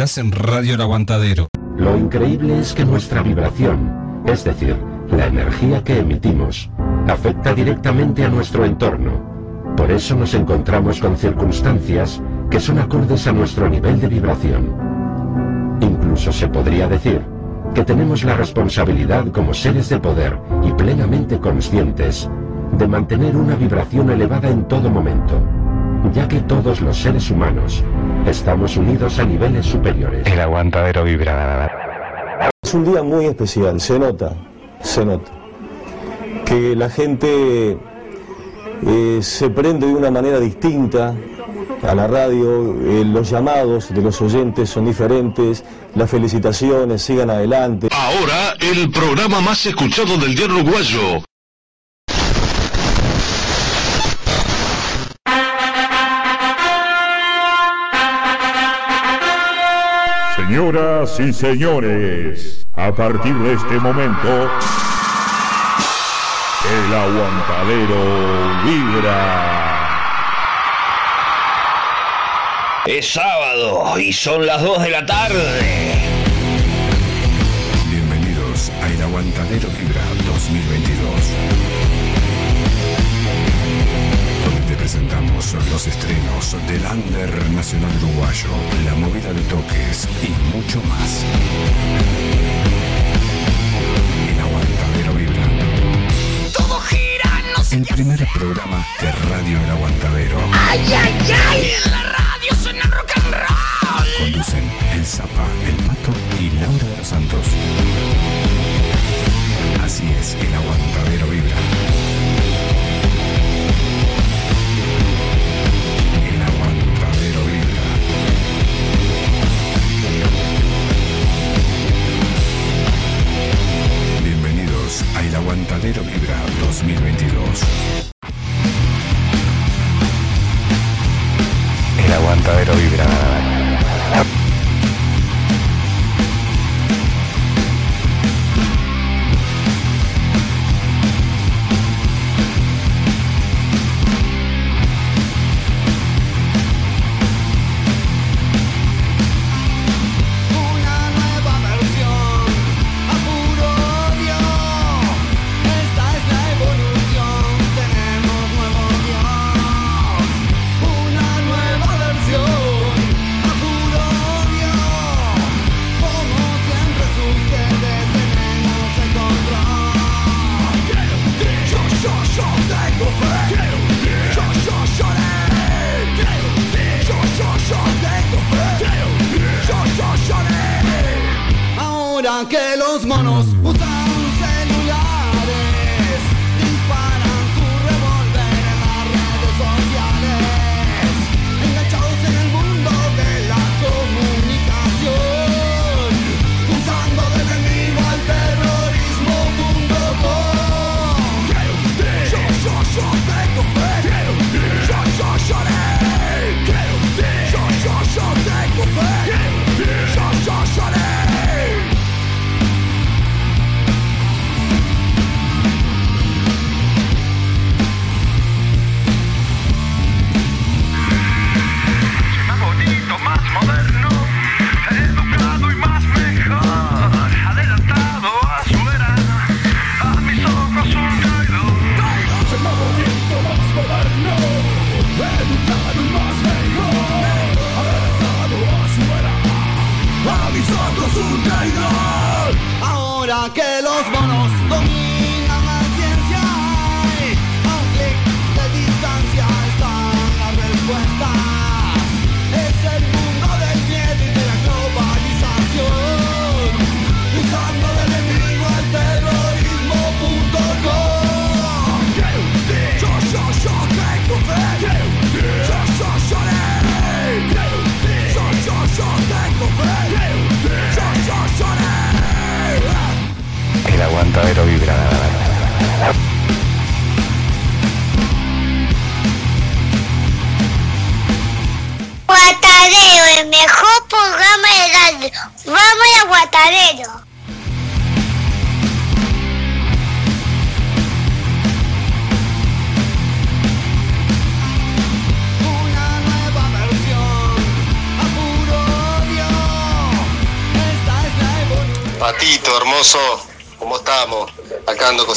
En Radio El Aguantadero. Lo increíble es que nuestra vibración, es decir, la energía que emitimos, afecta directamente a nuestro entorno. Por eso nos encontramos con circunstancias que son acordes a nuestro nivel de vibración. Incluso se podría decir que tenemos la responsabilidad como seres de poder y plenamente conscientes de mantener una vibración elevada en todo momento, ya que todos los seres humanos estamos unidos a niveles superiores. El aguantadero vibra. Es un día muy especial, se nota, se nota, que la gente eh, se prende de una manera distinta a la radio, eh, los llamados de los oyentes son diferentes, las felicitaciones, sigan adelante. Ahora, el programa más escuchado del diario uruguayo. Señoras y señores, a partir de este momento, el aguantadero vibra. Es sábado y son las 2 de la tarde. Del Under Nacional Uruguayo, la movida de toques y mucho más. El Aguantadero Vibra. Todo gira, no sé El primer programa de Radio El Aguantadero. ¡Ay, ay, ay! En la radio suena rock and roll. Conducen El Zapa, El Pato y Laura de los Santos. Así es, el aguantadero El Aguantadero Vibra 2022. El aguantadero vibra.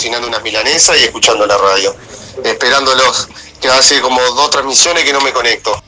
Cocinando unas milanesas y escuchando la radio. Esperándolos, que hace como dos transmisiones que no me conecto.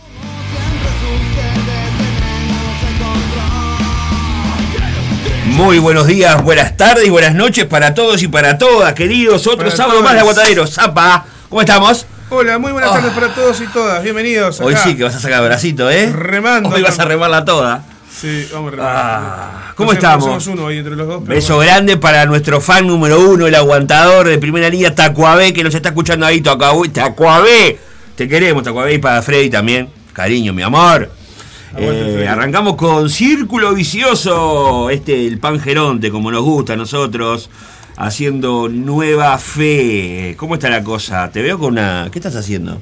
Muy buenos días, buenas tardes y buenas noches para todos y para todas, queridos. Otro Para sábado más de todos. Aguatadero. Zapa, ¿cómo estamos? Hola, muy buenas Oh. tardes para todos y todas. Bienvenidos. Hoy acá. sí que vas a sacar el bracito, ¿eh? Remando. Hoy vas a remarla toda. Sí, vamos a. Ah, ¿Cómo sé, estamos? Somos uno hoy entre los dos. Beso bueno. grande para nuestro fan número uno, el aguantador de primera línea, Tacuabé, que nos está escuchando ahí, Tacuabé. Te queremos, Tacuabé, y para Freddy también. Cariño, mi amor. Eh, arrancamos con Círculo Vicioso, este, el pan geronte, como nos gusta a nosotros, haciendo nueva fe. ¿Cómo está la cosa? Te veo con una... ¿Qué estás haciendo?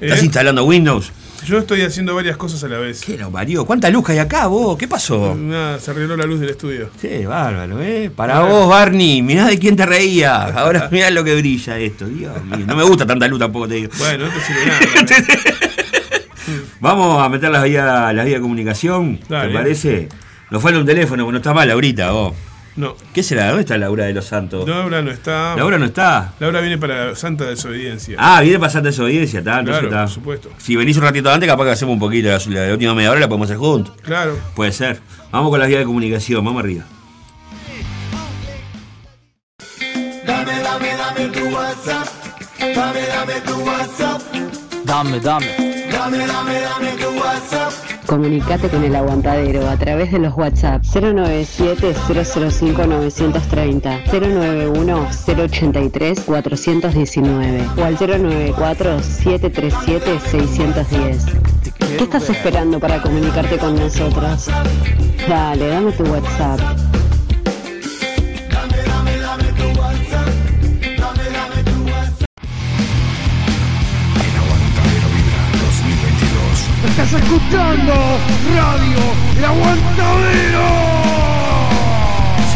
¿Estás ¿Eh? instalando Windows? Yo estoy haciendo varias cosas a la vez. ¿Qué lo parió? ¿Cuánta luz hay acá, vos? ¿Qué pasó? Nada, se arregló la luz del estudio. Sí, bárbaro, ¿eh? Para vos, Barney, mirá de quién te reías. Ahora mirá lo que brilla esto, Dios mío. No me gusta tanta luz tampoco, te digo. Bueno, no te sirve nada. Vamos a meter las vías, las vías de comunicación, Dale. ¿te parece? Nos falta un teléfono, porque no está mal ahorita, vos. No. ¿Qué será? ¿Dónde está Laura de los Santos? Laura no está. Laura no está. Laura viene para Santa Desobediencia. Ah, viene pasando esa audiencia, está. Claro, está. por supuesto. Si venís un ratito antes, capaz que hacemos un poquito, la, la última media hora la podemos hacer juntos. Claro. Puede ser. Vamos con las vías de comunicación, vamos arriba. Dame, dame, dame tu WhatsApp. Dame, dame tu WhatsApp. Dame, dame. Dame, dame, dame tu WhatsApp. Comunicate con el aguantadero a través de los WhatsApp 097-005-930, 091-083-419 o al 094-737-610. ¿Qué estás esperando para comunicarte con nosotros? Dale, dame tu WhatsApp. Estás escuchando Radio El Aguantadero.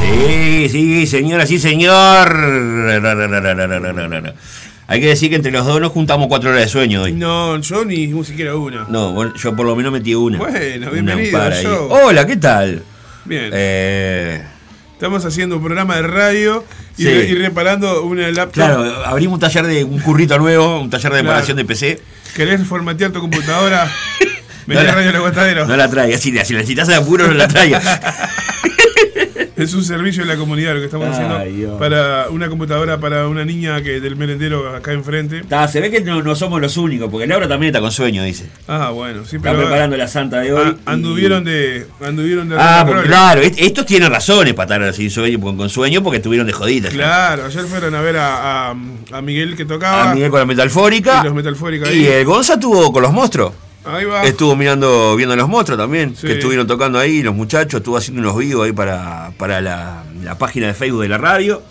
Sí, sí, señora, sí, señor. Hay que decir que entre los dos nos juntamos cuatro horas de sueño hoy. No, yo ni ni siquiera una. No, yo por lo menos metí una. Bueno, bienvenido al show. Hola, ¿qué tal? Bien. Eh, Estamos haciendo un programa de radio y, Sí. re- y reparando una laptop. claro, abrimos un taller de un currito nuevo, un taller de Claro. reparación de PC. ¿Querés formatear tu computadora? No la- Radio Aguantadero. No la traigas, si, si necesitas de apuro, no la traigas. Es un servicio de la comunidad lo que estamos Ay, haciendo Dios. para una computadora para una niña que del merendero acá enfrente. Ta, se ve que no, no somos los únicos, porque Laura también está con sueño, dice. Ah, bueno, sí, Está pero preparando la santa de hoy. ah, anduvieron de anduvieron de Ah, porque, claro, est- estos tienen razones para estar sin sueño, con, sueño, porque estuvieron de joditas. Claro, ayer fueron a ver a, a, a Miguel que tocaba. A Miguel con la metalfórica. Y los Y ahí. el Gonza estuvo con los monstruos. Ahí va. Estuvo mirando, viendo los monstruos también, Sí. que estuvieron tocando ahí, los muchachos, estuvo haciendo unos vivos ahí para, para la, la página de Facebook de la radio.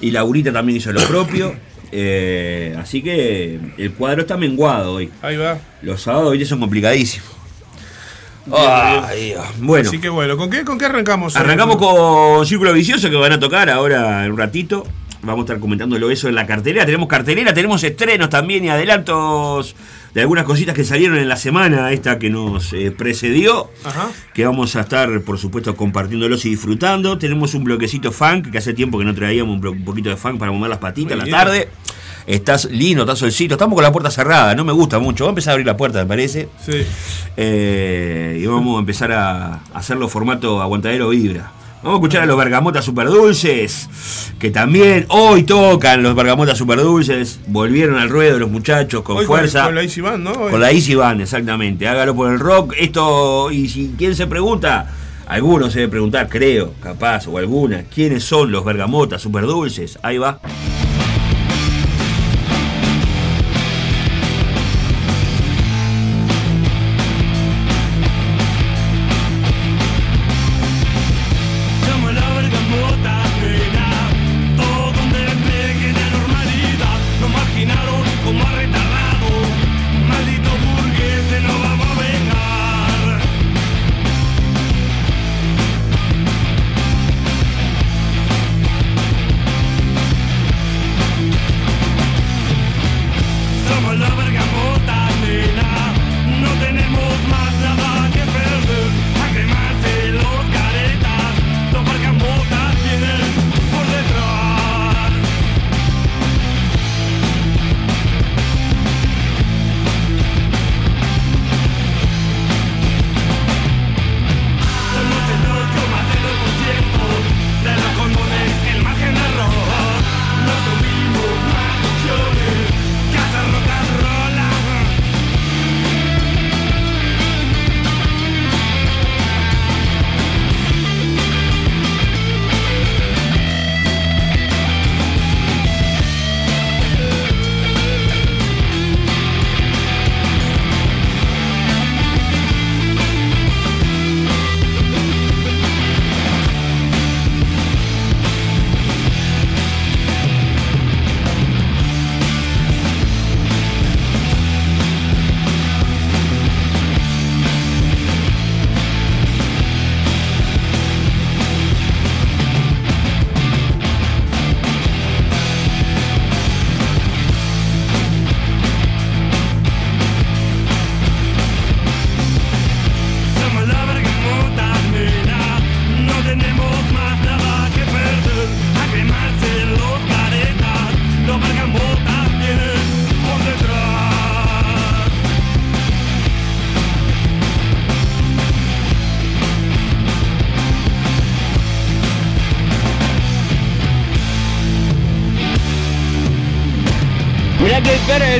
Y Laurita también hizo lo propio. Eh, así que el cuadro está menguado hoy. Ahí va. Los sábados hoy son complicadísimos. Ay. Bueno, Así que bueno, ¿con qué, con qué arrancamos? hoy? arrancamos con Círculo Vicioso que van a tocar ahora en un ratito. Vamos a estar comentándolo eso en la cartelera. Tenemos cartelera, tenemos estrenos también y adelantos de algunas cositas que salieron en la semana esta que nos eh, precedió. Ajá. Que vamos a estar, por supuesto, compartiéndolos y disfrutando. Tenemos un bloquecito funk, que hace tiempo que no traíamos un, poquito de funk para mover las patitas Muy la bien. tarde. Estás lindo, está solcito. Estamos con la puerta cerrada, no me gusta mucho. Voy a empezar a abrir la puerta, me parece. Sí. Eh, y vamos a empezar a hacerlo formato aguantadero vibra. Vamos a escuchar a los bergamotas superdulces, que también hoy tocan los bergamotas superdulces. Volvieron al ruedo los muchachos con Hoy fuerza. Con, la Easy Band, ¿no? Hoy. Con la Easy Band, exactamente. Hágalo por el rock. Esto, y si quién se pregunta, algunos se debe preguntar, creo, capaz, o alguna, ¿quiénes son los bergamotas superdulces? Ahí va.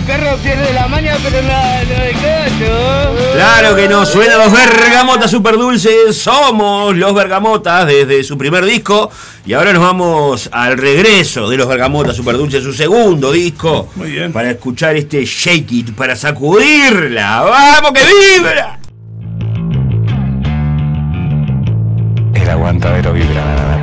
Perro, pierde la maña, pero no, no el cocho. Claro que no, suenan los Bergamotas super dulces, somos los Bergamotas desde su primer disco y ahora nos vamos al regreso de los Bergamotas super dulces, su segundo disco, Muy bien. para escuchar este Shake It, para sacudirla, vamos que vibra. El aguantadero vibra.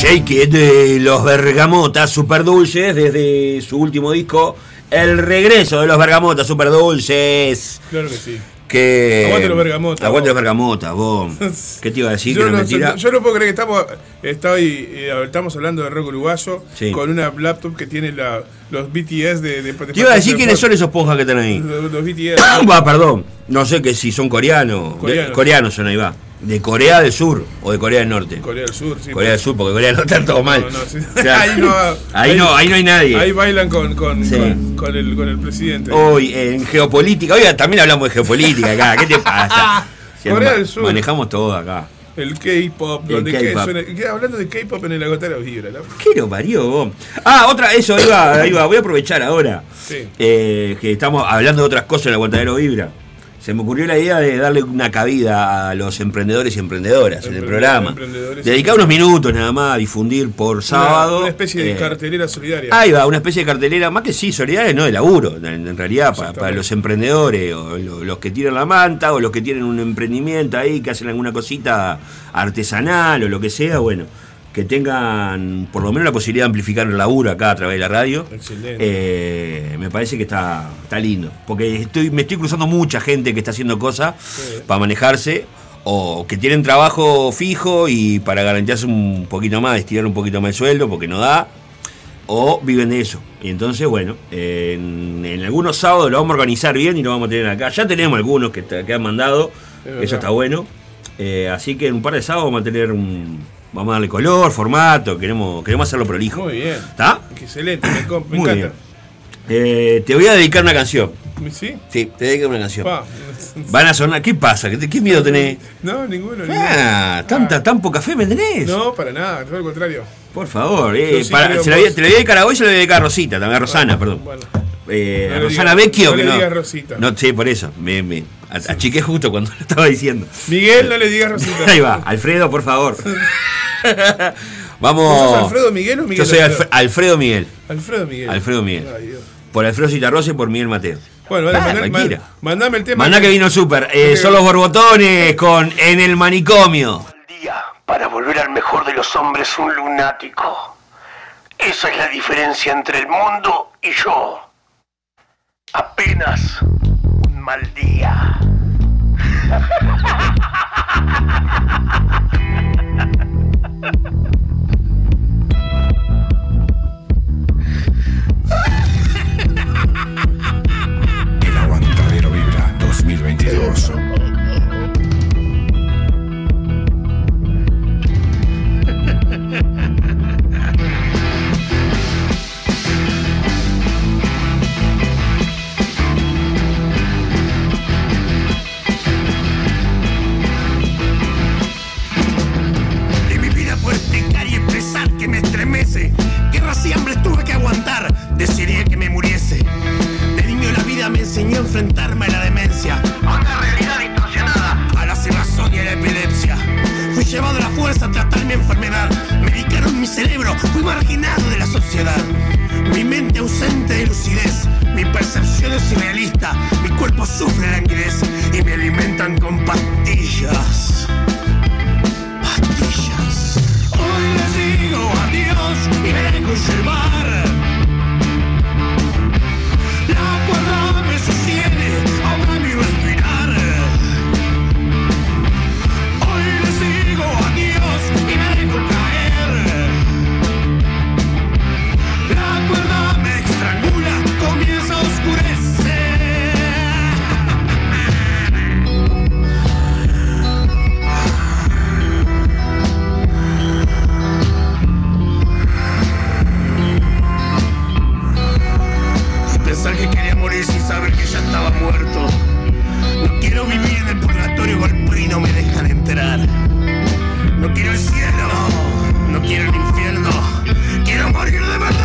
Shake It de los Bergamotas super dulces desde su último disco, El regreso de los Bergamotas super dulces. Claro que sí. Que... Aguante los Bergamotas, Aguante vos. los Bergamotas, vos. ¿Qué te iba a decir? yo, que no no, es mentira. yo no puedo creer que estamos, estoy, eh, estamos hablando de rock uruguayo Sí. con una laptop que tiene la, los BTS de, de, Te iba a decir quiénes son esos ponjas que están ahí. Los, los BTS. Va, perdón. No sé que si son coreanos. De- Coreanos. coreanos son ahí, va. De Corea del Sur o de Corea del Norte. Corea del Sur, sí. Corea del Sur, porque Corea del Norte está todo mal. No, no, sí. Claro. ahí, no, Ahí no, ahí no hay nadie. Ahí bailan con, con, Sí. con, con el, con el presidente. Hoy en geopolítica, oiga, también hablamos de geopolítica acá, ¿qué te pasa? Si Corea del Sur. Manejamos todo acá. El K-pop, donde suena- qué- hablando de K-pop en el agotero vibra, ¿no? ¿Qué lo parió vos? Ah, otra, eso, ahí va, ahí va, voy a aprovechar ahora. Sí. eh, que estamos hablando de otras cosas en el aguantadero Vibra. Se me ocurrió la idea de darle una cabida a los emprendedores y emprendedoras en el programa. Dedicar unos minutos nada más a difundir por sábado. Una, una especie de eh, cartelera solidaria. Ahí va, una especie de cartelera, más que sí, solidaria, no de laburo, en, en realidad, para, para los emprendedores, o lo- los que tiran la manta, o los que tienen un emprendimiento ahí, que hacen alguna cosita artesanal o lo que sea, bueno, que tengan por lo menos la posibilidad de amplificar el laburo acá a través de la radio. Excelente. Eh, me parece que está, está lindo, porque estoy, me estoy cruzando mucha gente que está haciendo cosas para manejarse. O que tienen trabajo fijo y para garantizarse un poquito más, estirar un poquito más el sueldo porque no da, o viven de eso. Y entonces, bueno, en, en algunos sábados lo vamos a organizar bien y lo vamos a tener acá. Ya tenemos algunos que, que han mandado, eso está bueno. Eh, así que en un par de sábados vamos a tener un. Vamos a darle color, formato, queremos, queremos hacerlo prolijo. Muy bien. ¿Está? Excelente, me, me Muy encanta. Eh, te voy a dedicar una canción. ¿Sí? Sí, te dedicar una canción. Pa. Van a sonar. ¿Qué pasa? ¿Qué, qué miedo tenés? No, ninguno. Ah, tanta, tan poca fe me tenés. ninguno. No, para nada, todo lo contrario. Por favor, eh, para- se la voy- vos. te la voy a dedicar a vos y se la voy a dedicar a Rosita, también a Rosana, perdón. Eh, No a Rosana Vecchio, no que le no. digas Rosita. No, sí, por eso. Me, me a- achiqué justo cuando lo estaba diciendo. Miguel, no le digas Rosita. Ahí va, Alfredo, por favor. Vamos. ¿Vos sos Alfredo Miguel o Miguel Yo soy Alfredo? Alf- Alfredo Miguel. Alfredo Miguel. Alfredo Miguel. Ay, Dios. Por Alfredo Citarrosa y por Miguel Mateo. Bueno, vale, Ah, mandá- cualquiera. man- mandame el tema. Mandá que vino súper. Eh, son los borbotones con En el manicomio. Para volver al mejor de los hombres, un lunático. Esa es la diferencia entre el mundo y yo. Apenas un mal día. El Aguantadero Vibra 2022. Enseñó a enfrentarme a la demencia. A realidad distorsionada. A la cerrazón y a la epilepsia. Fui llevado a la fuerza a tratar mi enfermedad. Medicaron mi cerebro. Fui marginado de la sociedad. Mi mente ausente de lucidez. Mi percepción es irrealista. Mi cuerpo sufre languidez. Y me alimentan con pastillas. Pastillas. Hoy les digo adiós y me dejo llevar. Sin saber que ya estaba muerto. No quiero vivir en el purgatorio golpe y no me dejan entrar. No quiero el cielo, no quiero el infierno. Quiero morir de verdad.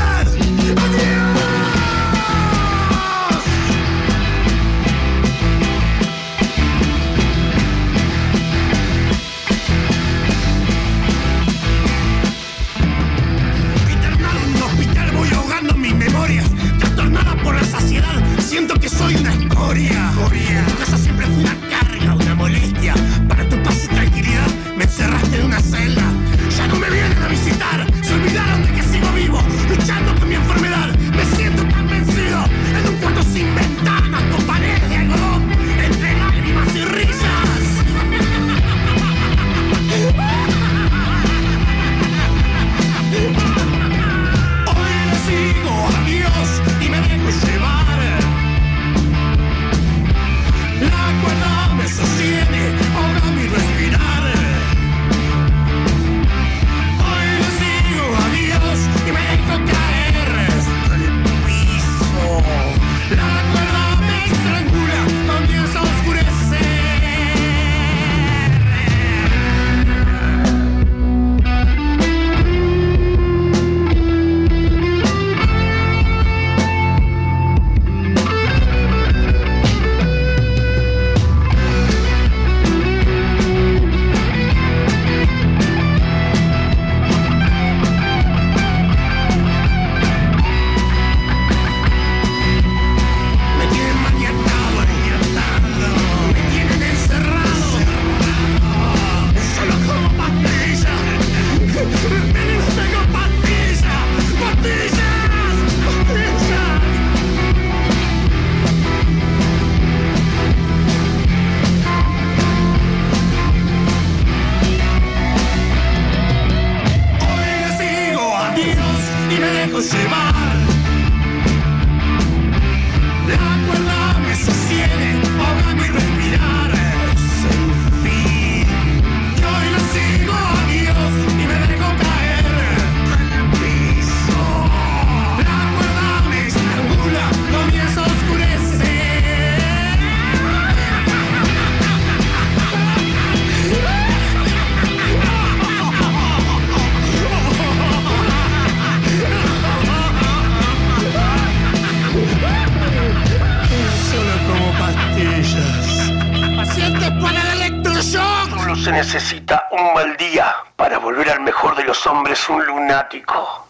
Hombres un lunático.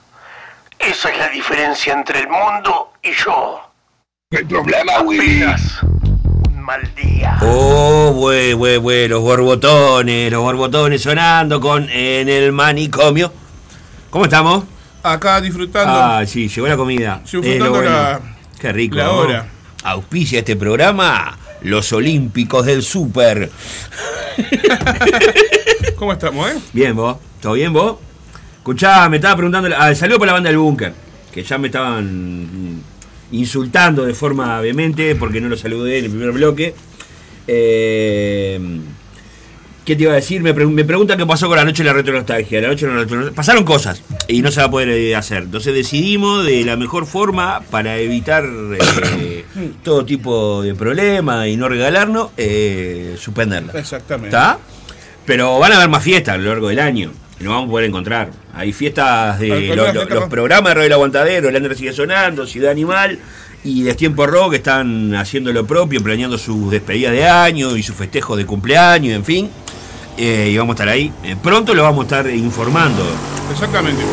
Esa es la diferencia entre el mundo y yo. El problema, Willy. Un mal día. Oh, güey, güey, güey, los borbotones, los borbotones sonando con en el manicomio. ¿Cómo estamos? Acá disfrutando. Ah, sí, llegó la comida. Disfrutando Es bueno. la- Qué rico. la ¿no? Auspicia este programa los Olímpicos del Super. ¿Cómo estamos, eh? Bien, vos. ¿Todo bien, vos? Escuchá, me estaba preguntando. Ah, saludo por la banda del Búnker. Que ya me estaban mm, insultando de forma vehemente porque no lo saludé en el primer bloque. Eh, ¿Qué te iba a decir? Me, pre- me preguntan qué pasó con la noche de la retronostalgia. La noche de la retronostalgia. Pasaron cosas y no se va a poder eh, hacer. Entonces decidimos de la mejor forma para evitar eh, todo tipo de problema y no regalarnos, eh, suspenderla. Exactamente. ¿Está? Pero van a haber más fiestas a lo largo del año. Y nos vamos a poder encontrar. Hay fiestas de lo- lo- los programas de Radio El Aguantadero, el Under sigue sonando, Ciudad Animal y Destiempo Rock están haciendo lo propio, planeando sus despedidas de año y sus festejos de cumpleaños, en fin. Eh, y vamos a estar ahí. Eh, pronto lo vamos a estar informando. Exactamente.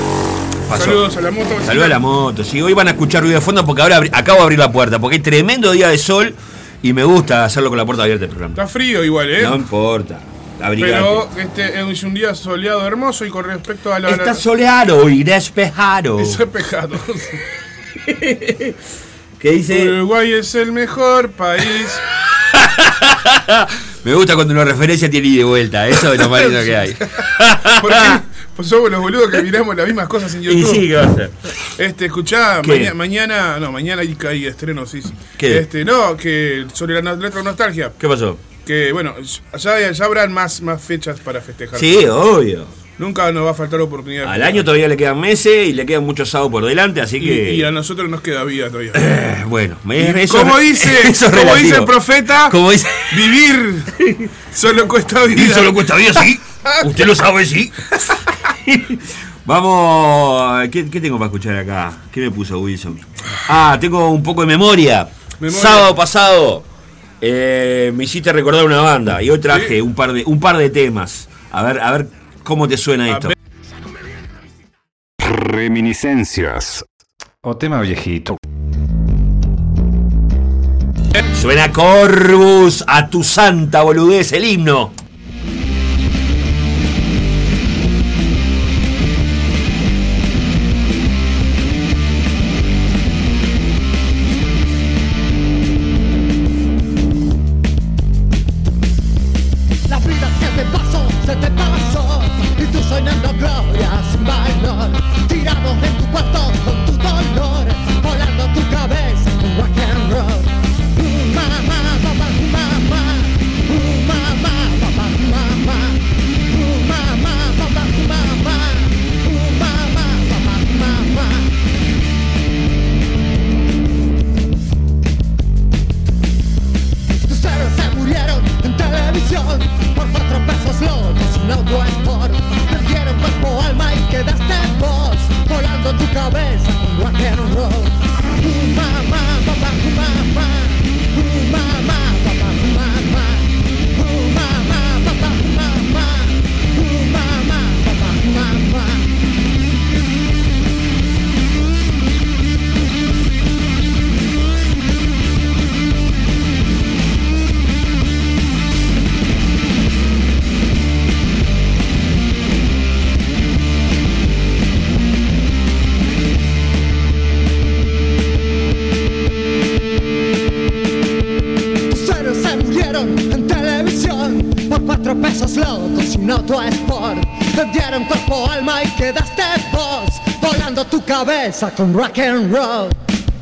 Pasó. Saludos a la moto. Saludos a la moto. Sí, hoy van a escuchar ruido de fondo porque ahora acabo de abrir la puerta, porque hay tremendo día de sol y me gusta hacerlo con la puerta abierta el programa. Está frío igual, ¿eh? No importa. Abrigate. Pero este es un día soleado hermoso y con respecto a la. Está soleado y despejado. Eso es pecado. ¿Qué dice? Uruguay es el mejor país. Me gusta cuando una referencia tiene ida y de vuelta. Eso es lo más lindo que hay. ¿Por qué? Pues somos los boludos que miramos las mismas cosas en Y YouTube. sí, ¿qué va a hacer? Este, escuchá, mañana, no, mañana hay, hay estreno, sí. sí. ¿Qué? Este, no, que sobre la letra nostalgia. ¿Qué pasó? Que bueno, ya, ya habrán más, más fechas para festejar. Sí, obvio. Nunca nos va a faltar oportunidad. Al año todavía le quedan meses y le quedan muchos sábados por delante, así que. y a nosotros nos queda vida todavía. Eh, bueno, eso como dice, eso es como dice el profeta, Como dice- vivir solo cuesta vida. Y solo cuesta vida, sí. Usted lo sabe, sí. Vamos. ¿qué, qué tengo para escuchar acá? ¿Qué me puso Wilson? Ah, tengo un poco de memoria. Memoria. Sábado pasado eh, me hiciste recordar una banda y hoy traje un par de un par de temas. A ver, a ver cómo te suena esto. Reminiscencias. O tema viejito. Suena Corvus a tu santa boludez el himno.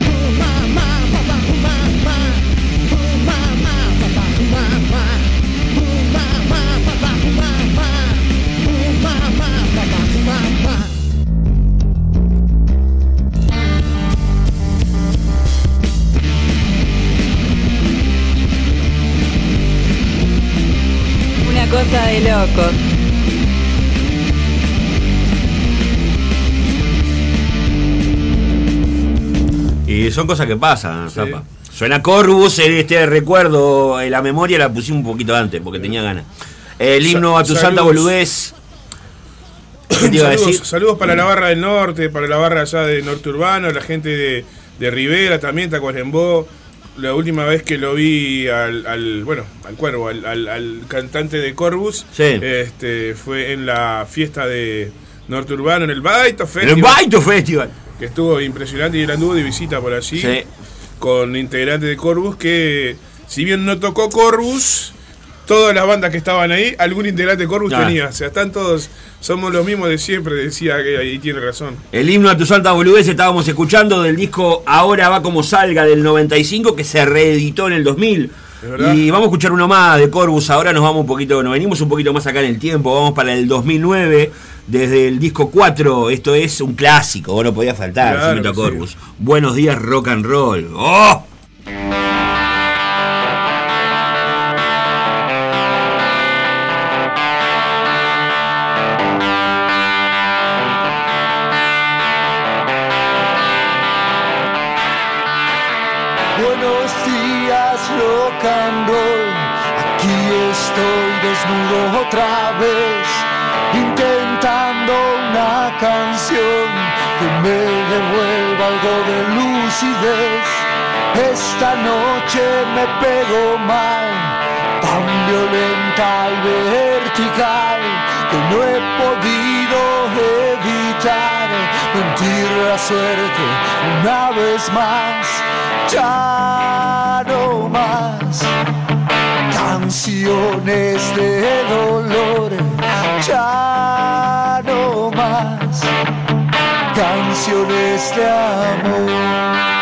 Uh, mamá, papá, uh, mamá Una cosa de locos. Son cosas que pasan, Zapa. Suena Corvus, en este recuerdo, en la memoria la pusimos un poquito antes, porque tenía ganas. El himno a tu Sa- santa saludos. boludez. ¿Qué te iba a saludos, saludos para la barra del norte, para la barra allá de Norte Urbano, la gente de, de Rivera también, Tacuarembó. La última vez que lo vi al, al- bueno, al cuervo, al, al- al cantante de Corvus, Sí. este, fue en la fiesta de Norte Urbano, en el Baito Festival. El Baito Festival. Que estuvo impresionante y él anduvo de visita por allí. Sí. Con integrantes de Corvus que, si bien no tocó Corvus, todas las bandas que estaban ahí, algún integrante de Corvus Ah. tenía. O sea, están todos, somos los mismos de siempre, decía que ahí tiene razón. El himno a tu santa boludez estábamos escuchando del disco Ahora va como salga del 95 que se reeditó en el 2000. Y vamos a escuchar uno más de Corvus. Ahora nos vamos un poquito, nos venimos un poquito más acá en el tiempo. Vamos para el 2009 desde el disco 4. Esto es un clásico, no podía faltar, Claro sí. Corvus. Buenos días, rock and roll. ¡Oh! Esta noche me pego mal, tan violenta y vertical, que no he podido evitar mentir la suerte una vez más. Ya no más canciones de dolor, ya no más canciones de amor.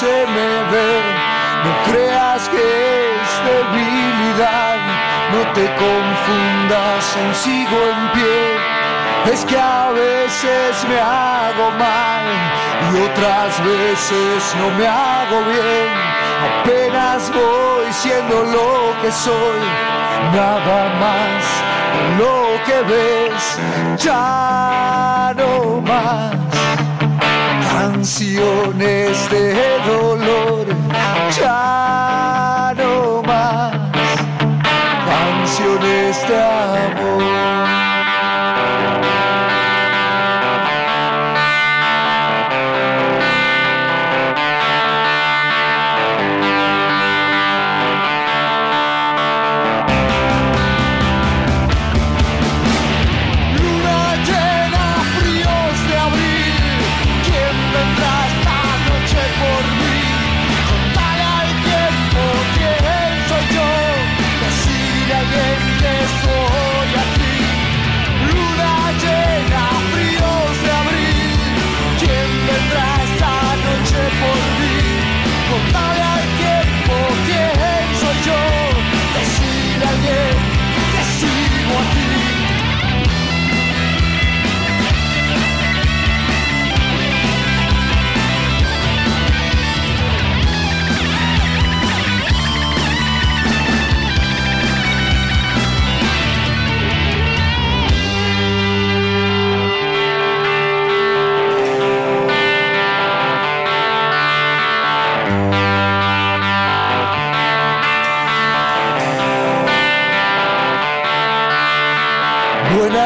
Se me ve. No creas que es debilidad. No te confundas, aún sigo en pie. Es que a veces me hago mal y otras veces no me hago bien. Apenas voy siendo lo que soy, nada más lo que ves, ya no más canciones de dolor, ya no más canciones de amor.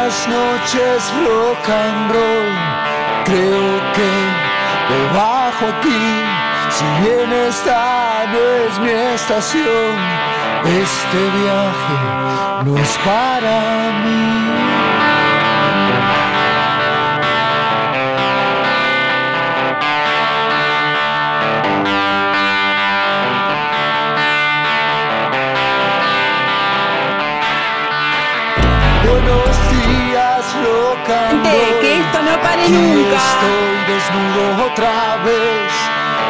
Buenas noches, rock and roll. Creo que me bajo aquí. Si bien esta no es mi estación, este viaje no es para mí. Roll. que esto no pare Aquí nunca. Estoy desnudo otra vez,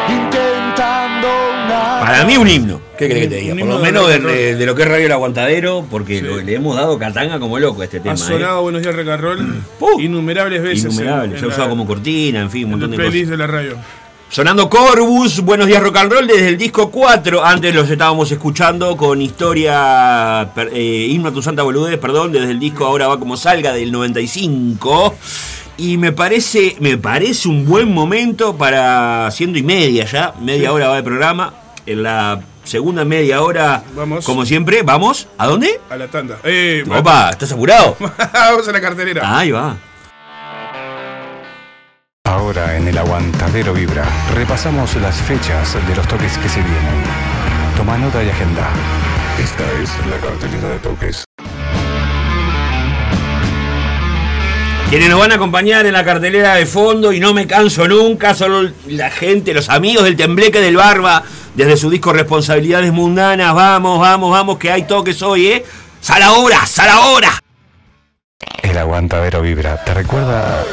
intentando una. Para mí un himno. ¿Qué crees que te diga? Por lo menos de, de- de lo que es Radio El Aguantadero, porque Sí. lo- le hemos dado catanga como loco a este tema. Ha ¿eh? sonado Buenos Días Roll innumerables veces. Innumerable, en- se ha usado como cortina, en fin, un montón de cosas. playlist de la radio. Sonando Corvus, buenos días rock and roll desde el disco 4. Antes los estábamos escuchando con historia, eh, himno a tu santa boludez, perdón, desde el disco ahora va como salga del 95. Y me parece, me parece un buen momento para, siendo y media ya, media Sí. hora va de programa. En la segunda media hora, Vamos. como siempre, ¿vamos? ¿A dónde? A la tanda. Eh, Opa, ¿estás apurado? Vamos a la cartelera. Ahí va. Ahora en el Aguantadero Vibra repasamos las fechas de los toques que se vienen. Toma nota y agenda. Esta es la cartelera de toques. Quienes nos van a acompañar en la cartelera de fondo y no me canso nunca, solo la gente, los amigos del Tembleque del Barba, desde su disco Responsabilidades Mundanas, vamos, vamos, vamos, que hay toques hoy, ¿eh? ¡Sal ahora, sal ahora! El Aguantadero Vibra te recuerda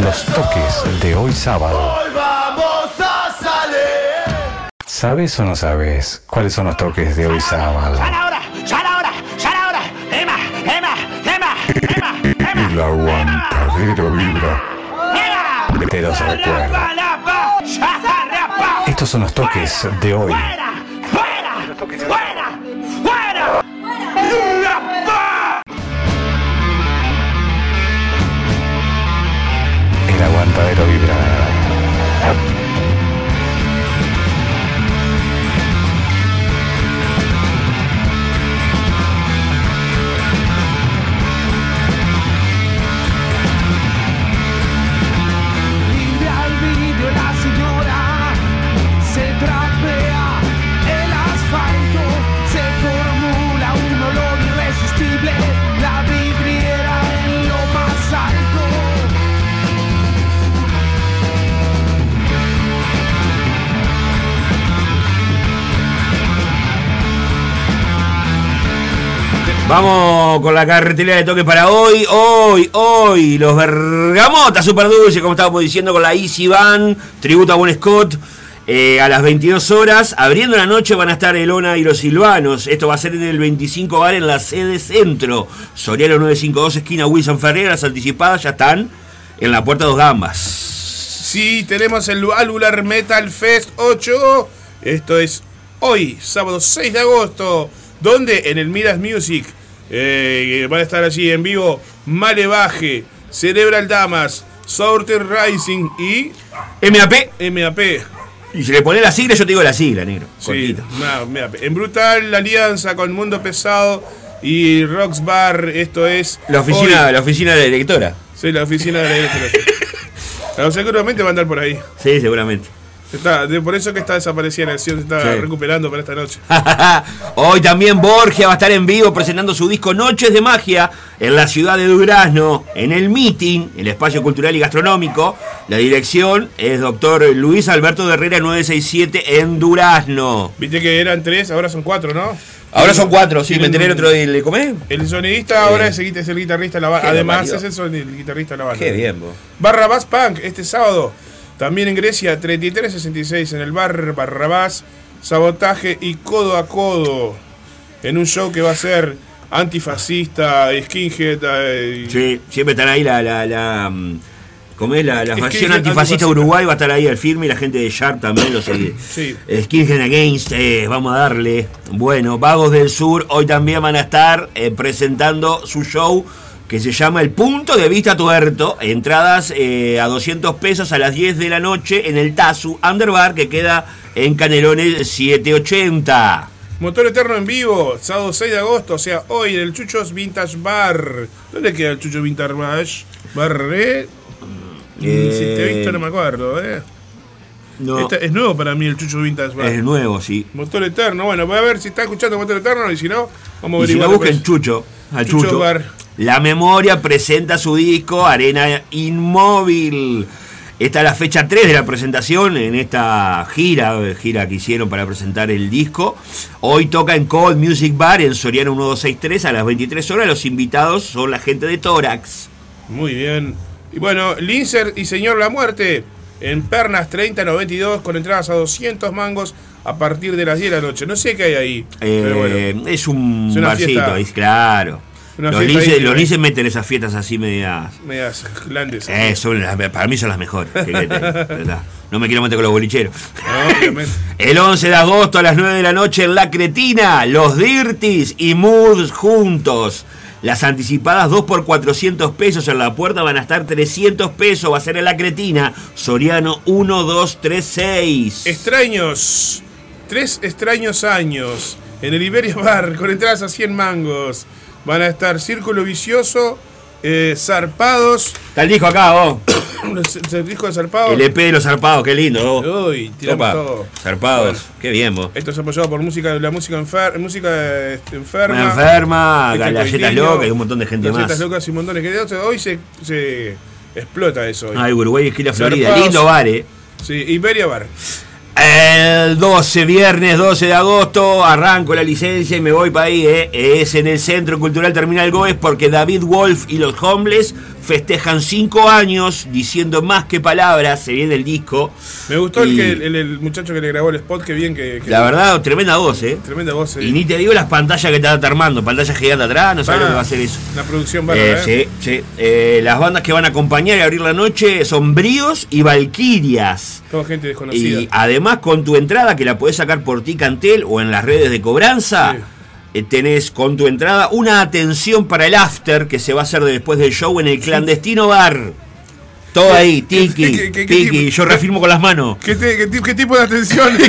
los toques de hoy sábado. vamos a salir. ¿Sabes o no sabes cuáles son los toques de hoy sábado? ahora! ¡Sal ahora! ¡Sal ahora! ¡Emma! ¡Emma! ¡Emma! El Aguantadero Vibra te los recuerda. Estos son los toques de hoy. El Aguantadero Vamos con la cartelera de toques para hoy, hoy, hoy, los Bergamotas Super Dulce, como estábamos diciendo, con la Easy Van, tributo a Bon Scott. eh, a las 22 horas, abriendo la noche van a estar Elona y los Silvanos. Esto va a ser en el 25 bar en la sede centro. Soriano 952, esquina Wilson Ferreira. Las anticipadas ya están en la puerta dos gambas. Sí, tenemos el Valvular Metal Fest 8. Esto es hoy, sábado 6 de agosto. Donde en el Miras Music eh, van a estar allí en vivo Malevaje, Cerebral Damas, Sorter Rising y. MAP. MAP. Y si le pones la sigla, yo te digo la sigla, negro. Sí, ma- MAP. En Brutal, la alianza con Mundo Pesado y Rocks Bar. Esto es. La oficina, hoy. la oficina de la directora. Sí, la oficina de la directora. Pero seguramente va a andar por ahí. Sí, seguramente. Está, de- por eso que está desaparecida en acción, se está Sí. recuperando para esta noche. Hoy también Borgia va a estar en vivo presentando su disco Noches de Magia en la ciudad de Durazno, en el Meeting, el espacio cultural y gastronómico. La dirección es doctor Luis Alberto de Herrera 967 en Durazno. Viste que eran tres, ahora son cuatro, ¿no? Ahora son cuatro, sí, me enteré el otro día, ¿le comé? El sonidista ahora es el, es el guitarrista de la banda. Además, es el, son- el guitarrista de la banda. Qué bien, vos. Barrabás Punk, este sábado. También en Grecia, 3366 en el bar Barrabás. Sabotaje y codo a codo. En un show que va a ser antifascista, skinhead. eh, y- Sí, siempre están ahí la. la, la mm, ¿Cómo es? La, la facción antifascista antifascista. de Uruguay va a estar ahí al firme y la gente de Sharp también lo sigue. Sí. Skinhead Against, eh, vamos a darle. Bueno, Vagos del Sur hoy también van a estar eh, presentando su show que se llama El Punto de Vista Tuerto. Entradas eh, a 200 pesos a las 10 de la noche en el Tazu Underbar que queda en Canelones 780. Motor Eterno en vivo, sábado 6 de agosto, o sea, hoy en el Chuchos Vintage Bar. ¿Dónde queda el Chucho Vintage Bar? Bar, eh? Eh, Si te he visto no me acuerdo, ¿eh? No. Este es nuevo para mí el Chucho Vintage Bar. Es nuevo, sí. Motor Eterno, bueno, voy a ver si está escuchando Motor Eterno y si no, vamos a Y si averiguar. no busquen. Chucho, al Chucho Chucho. Bar. La memoria presenta su disco Arena Inmóvil. Esta es la fecha 3 de la presentación en esta gira, gira que hicieron para presentar el disco. Hoy toca en Cold Music Bar en Soriano 1263 a las 23 horas. Los invitados son la gente de Tórax. Muy bien. Y bueno, Lincer y Señor La Muerte en Pernas 3092 con entradas a 200 mangos a partir de las 10 de la noche. No sé qué hay ahí. pero bueno. Eh, Es un Es barcito ahí, claro. Los linces, los linces meten esas fiestas así medias. Medias grandes. Eh, son las- para mí son las mejores. No me quiero meter con los bolicheros. obviamente. El 11 de agosto a las 9 de la noche en La Cretina, los Dirtis y Moods juntos. Las anticipadas 2 por 400 pesos en la puerta van a estar 300 pesos. Va a ser en La Cretina, Soriano 1, 2, 3, 6. Extraños. Tres extraños años. En el Iberia Bar, con entradas a 100 mangos. Van a estar Círculo Vicioso, eh, Zarpados. Está el disco acá, vos. el disco de Zarpados. El EP de los zarpados, qué lindo. vos. Uy, Opa, todo. Zarpados, qué bien vos. Esto es apoyado por música, la música, enfer- música este, enferma. Una enferma, Este galletas locas y un montón de gente galletas más. locas y un montón de gente. Hoy se, se explota eso. Hoy. Ay, Uruguay, esquina Florida. Zarpados. Lindo bar, eh. Sí, Iberia Bar. El 12, viernes 12 de agosto, arranco la licencia y me voy para ahí. eh. Es en el Centro Cultural Terminal Goes porque David Wolf y los Homeless festejan 5 años diciendo más que palabras. Se viene el disco. Me gustó el, que, el, el muchacho que le grabó el spot, que bien que... que- La verdad, tremenda voz, ¿eh? Tremenda voz. eh. Y ni te digo las pantallas que te está armando. Pantalla gigante atrás, no sabes Ah, lo que va a hacer eso. La producción Eh, bárbara, ¿eh? sí, sí. Eh, las bandas que van a acompañar y abrir la noche son Bríos y Valquirias. Toda gente desconocida. Y además con tu entrada, que la podés sacar por Ticantel o en las redes de cobranza, eh, tenés con tu entrada una atención para el after que se va a hacer después del show en el clandestino bar. Todo ahí, tiki, qué- qué tiki, yo reafirmo con las manos. ¿Qué, tipo de atención?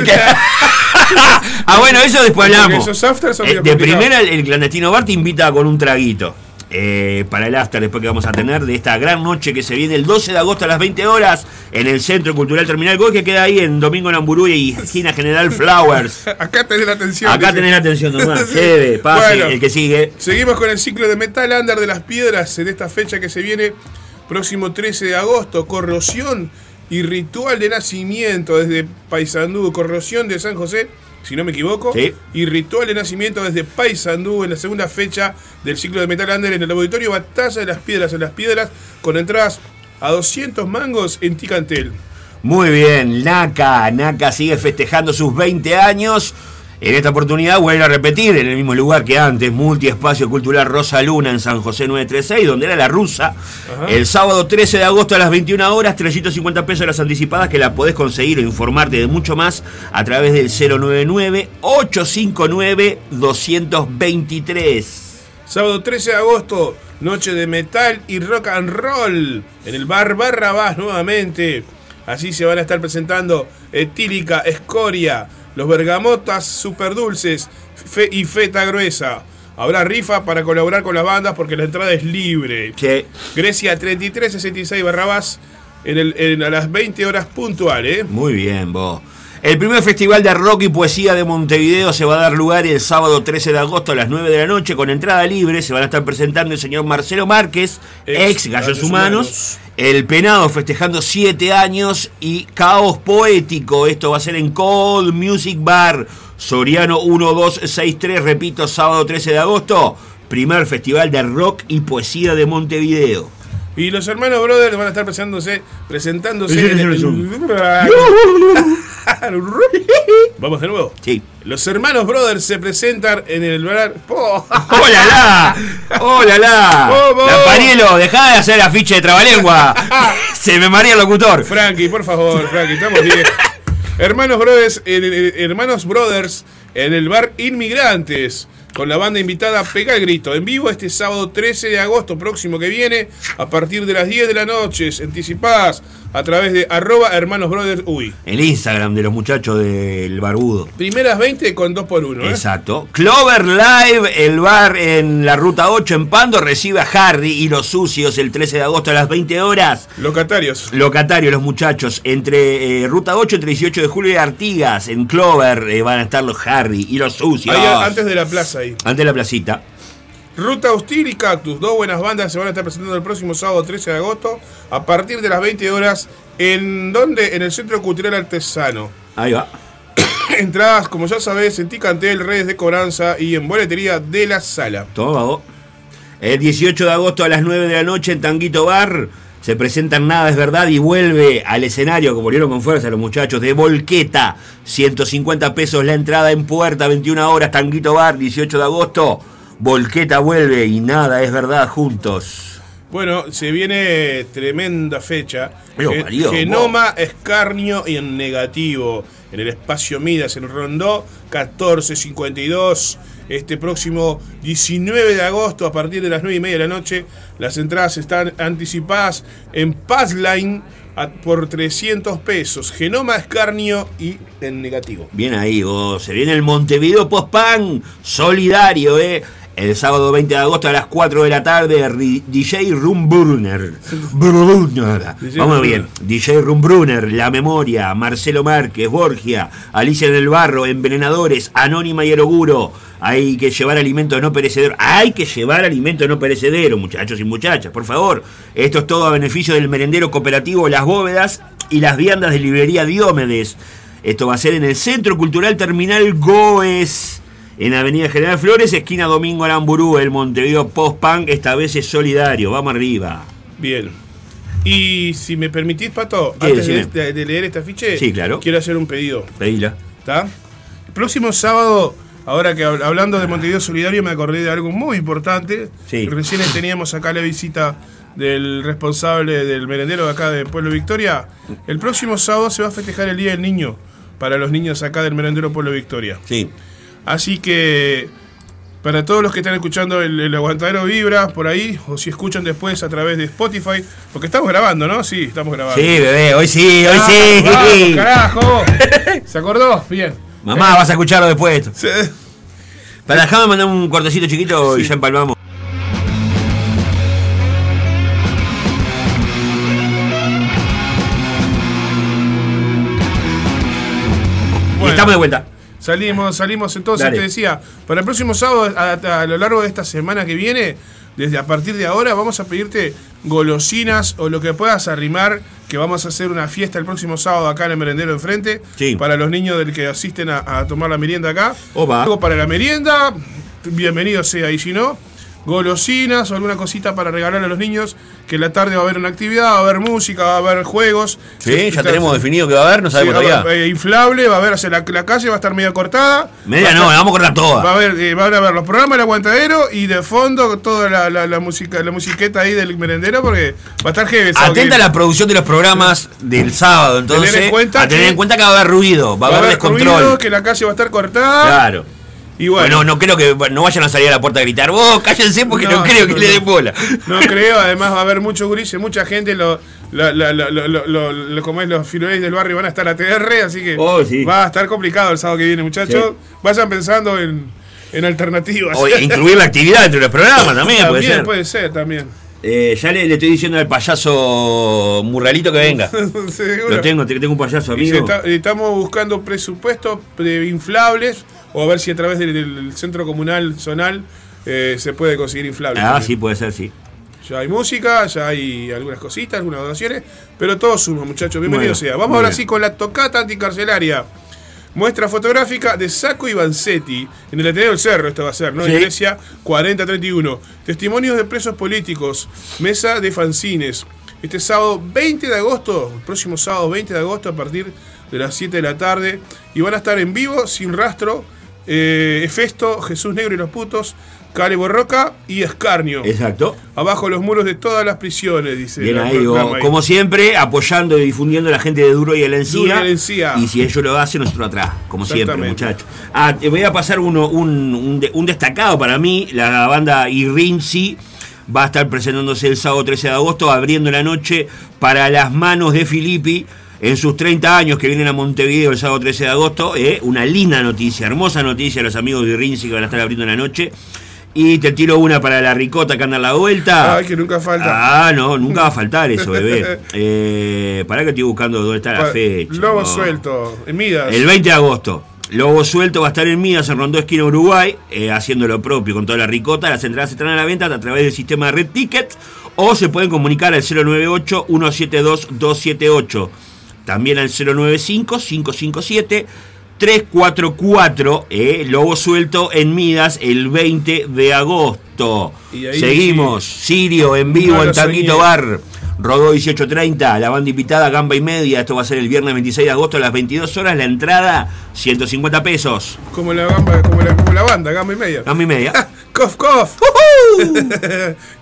Ah, bueno, eso después hablamos. esos afters son Eh, de primera, el clandestino bar te invita con un traguito. Eh, para el after después que vamos a tener de esta gran noche que se viene el 12 de agosto a las 20 horas en el Centro Cultural Terminal Goy que queda ahí en Domingo Namburú y esquina General Flowers. Acá tenés la atención. Acá tenés la atención nomás. Lleve, pase, Bueno. el que sigue. Seguimos con el ciclo de Metal Under de las Piedras en esta fecha que se viene próximo 13 de agosto. Corrosión y ritual de nacimiento desde Paysandú. Corrosión de San José, si no me equivoco. Sí. Y ritual de nacimiento desde Paysandú en la segunda fecha del ciclo de Metal Under en el auditorio Batalla de las Piedras en las Piedras con entradas a 200 mangos en Ticantel. Muy bien, Naka. Naka sigue festejando sus 20 años. En esta oportunidad vuelve a repetir en el mismo lugar que antes, Multiespacio Cultural Rosa Luna en San José 936, donde era la rusa. El sábado 13 de agosto a las 21 horas, 350 pesos las anticipadas que la podés conseguir o informarte de mucho más a través del 099-859-223. Sábado 13 de agosto, noche de metal y rock and roll en el bar Barrabás nuevamente. Así se van a estar presentando Etílica, Escoria, los Bergamotas Super Dulces fe y Feta Gruesa. Habrá rifa para colaborar con las bandas porque la entrada es libre. Grecia 3366 Barrabás en el, en- a las 20 horas puntuales. Muy bien, vos. El primer festival de rock y poesía de Montevideo se va a dar lugar el sábado 13 de agosto a las 9 de la noche con entrada libre. Se van a estar presentando el señor Marcelo Márquez, ex, Ex Gallos Gallos Humanos, Humanos. el Penado festejando 7 años y Caos Poético. Esto va a ser en Cold Music Bar, Soriano 1263, repito, sábado 13 de agosto. Primer festival de rock y poesía de Montevideo. Y los hermanos Brothers van a estar presentándose, presentándose Sí, en sí, el- Vamos de nuevo. Sí. Los hermanos Brothers se presentan en el bar. ¡Oh! ¡Hola la! ¡Hola la! ¡Vamos! La Panielo, dejá de hacer afiche de trabalengua. Se me maría el locutor. Frankie, por favor, Frankie, estamos bien. Hermanos Brothers, en el- Hermanos Brothers en el bar Inmigrantes. Con la banda invitada Pega el Grito. En vivo este sábado 13 de agosto próximo que viene. A partir de las 10 de la noche. Anticipadas a través de arroba Hermanos Brothers Uy. El Instagram de los muchachos del barbudo. Primeras 20 con 2 por 1 ¿eh? Exacto. Clover Live, el bar en la ruta 8 en Pando, recibe a Harry y los sucios el 13 de agosto a las 20 horas. Locatarios. Locatarios, los muchachos. Entre eh, ruta 8, entre 18 de julio y Artigas, en Clover eh, van a estar los Harry y los sucios. Ahí antes de la plaza ahí. Antes de la placita. Ruta Hostil y Cactus, dos buenas bandas se van a estar presentando el próximo sábado 13 de agosto a partir de las 20 horas. ¿En donde En el Centro Cultural Artesano. Ahí va. Entradas, como ya sabés, en Ticantel, redes de cobranza y en boletería de la sala. Vos. El 18 de agosto a las 9 de la noche en Tanguito Bar se presentan Nada es Verdad y vuelve al escenario, que volvieron con fuerza los muchachos, de Volqueta. 150 pesos la entrada en puerta, 21 horas, Tanguito Bar, 18 de agosto. Volqueta vuelve y nada es verdad juntos. Bueno, se viene tremenda fecha. Pero, Mario, Genoma, escarnio y en negativo. En el espacio Midas, en Rondó, 1452. Este próximo 19 de agosto, a partir de las 9 y media de la noche, las entradas están anticipadas en Passline por 300 pesos. Genoma, escarnio y en negativo. Bien ahí, vos. Se viene el Montevideo Post-Punk solidario, ¿eh? El sábado 20 de agosto a las 4 de la tarde, DJ Rumbrunner. Brunner. Vamos bien. DJ Rumbrunner, La Memoria, Marcelo Márquez, Borgia, Alicia del Barro, Envenenadores, Anónima y Eroguro. Hay que llevar alimento no perecedero. Hay que llevar alimento no perecedero, muchachos y muchachas, por favor. Esto es todo a beneficio del merendero cooperativo Las Bóvedas y las viandas de librería Diómedes. Esto va a ser en el Centro Cultural Terminal Goes. En Avenida General Flores, esquina Domingo Aramburú, el Montevideo Post-Punk, esta vez es solidario. Vamos arriba. Bien. Y si me permitís, Pato, antes de, este- de leer este afiche, Sí, claro. quiero hacer un pedido. Pedila. ¿Está? El próximo sábado, ahora que hab- hablando de Montevideo Solidario, me acordé de algo muy importante. Sí. Recién teníamos acá la visita del responsable del merendero de acá de Pueblo Victoria. El próximo sábado se va a festejar el Día del Niño para los niños acá del merendero Pueblo Victoria. Sí. Así que para todos los que están escuchando el, el aguantadero Vibra por ahí, o si escuchan después a través de Spotify, porque estamos grabando, ¿no? Sí, estamos grabando. Sí, bebé, hoy sí, hoy Ah, sí. vamos, carajo. ¿Se acordó? Bien. Mamá, vas a escucharlo después. Para déjame mandar un cortecito chiquito y ya empalmamos. Bueno, estamos de vuelta. Salimos, salimos entonces, Dale. te decía, para el próximo sábado, a, a lo largo de esta semana que viene, desde a partir de ahora, vamos a pedirte golosinas o lo que puedas arrimar, que vamos a hacer una fiesta el próximo sábado acá en el merendero enfrente, Sí. para los niños del que asisten a, a tomar la merienda acá. Opa. Algo para la merienda, bienvenido sea, y si no, golosinas o alguna cosita para regalarle a los niños, que en la tarde va a haber una actividad, va a haber música, va a haber juegos. Sí, ya tenemos definido que va a haber, no Sí, sabemos va haber, todavía. eh, inflable, va a haber, o sea, la, la calle va a estar medio cortada. Media Va no, estar- la vamos a cortar toda. Va a haber, eh, van a ver los programas del aguantadero y de fondo toda la, la, la música, la musiqueta ahí del merendero porque va a estar heavy. Atenta a la producción de los programas del sábado, entonces. Tener en cuenta a tener que- en cuenta que va a haber ruido, va a haber descontrol. ruido, que la calle va a estar cortada. Claro. Y bueno. Bueno, no creo que no vayan a salir a la puerta a gritar, vos cállense porque no, No, creo no, que le den bola. No creo, además va a haber muchos gurises, mucha gente, lo, lo- lo- como es, los filoés del barrio van a estar a TR, así que Oh, sí. va a estar complicado el sábado que viene, muchachos. Vayan pensando en, en alternativas. O incluir la actividad entre los programas también, puede ser. puede ser, también. Eh, ya le, le estoy diciendo al payaso Murralito que venga. Lo tengo, te- tengo un payaso amigo. está- estamos buscando presupuestos inflables o a ver si a través del, del centro comunal zonal eh, se puede conseguir inflables. Ah, también. sí, puede ser, sí. Ya hay música, ya hay algunas cositas, algunas donaciones, pero todo suma, muchachos. Bienvenido Bueno, sea. Vamos ahora bien. sí con la tocata anticarcelaria. Muestra fotográfica de Saco y Vanzetti. En el Ateneo del Cerro esto va a ser, ¿no? Sí. Iglesia 4031. Testimonios de presos políticos. Mesa de fanzines. Este sábado 20 de agosto, el próximo sábado 20 de agosto a partir de las 7 de la tarde. Y van a estar en vivo, sin rastro, eh, Efesto, Jesús Negro y los Putos, Cale Borroca y Escarnio. Exacto. Abajo los muros de todas las prisiones, dice. Bien ahí, como siempre, apoyando y difundiendo a la gente de Duro y el y Encía. Y si ellos lo hacen, nosotros atrás, como siempre, muchachos. Ah, te voy a pasar uno, un, un de- un destacado para mí, la banda Irrinzi. Va a estar presentándose el sábado 13 de agosto, abriendo la noche para las manos de Filippi en sus 30 años que vienen a Montevideo el sábado 13 de agosto. eh, una linda noticia, hermosa noticia a los amigos de Irrinzi que van a estar abriendo la noche. Y te tiro una para la ricota que anda a la vuelta. Ay, que nunca falta. Ah, no, nunca va a faltar eso, bebé. Eh, pará que estoy buscando dónde está la fecha. Lobo no. suelto, en Midas. El 20 de agosto. Lobo Suelto va a estar en Midas, en Rondó, esquina Uruguay, eh, haciendo lo propio con toda la ricota. Las entradas estarán a la venta a través del sistema de Red Ticket o se pueden comunicar al 098-172-278. También al 095-557. 344, eh, Lobo Suelto en Midas el 20 de agosto. Seguimos, Sirio en vivo No en Tanguito soñé. Bar. Rodó 18.30, la banda invitada Gamba y Media. Esto va a ser el viernes 26 de agosto a las 22 horas. La entrada, 150 pesos. Como la, gamba, como la, como la banda, gamba y media. Gamba y media. Cof, cof.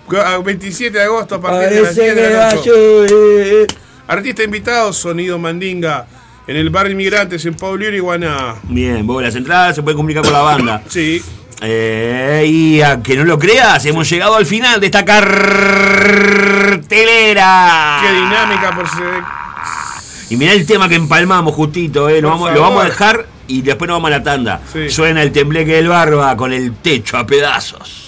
A 27 de agosto a partir de las Parece 10 de la noche. Artista invitado, Sonido Mandinga. En el bar Inmigrantes, en Paulier y Guaná. Bien, vos las entradas se pueden comunicar con la banda. sí. Eh, y a que no lo creas, hemos llegado al final de esta cartelera. Qué dinámica por ser. Y mirá el tema que empalmamos justito, eh. Lo, vamos, lo vamos a dejar y después nos vamos a la tanda. Sí. Suena el tembleque del barba con el techo a pedazos.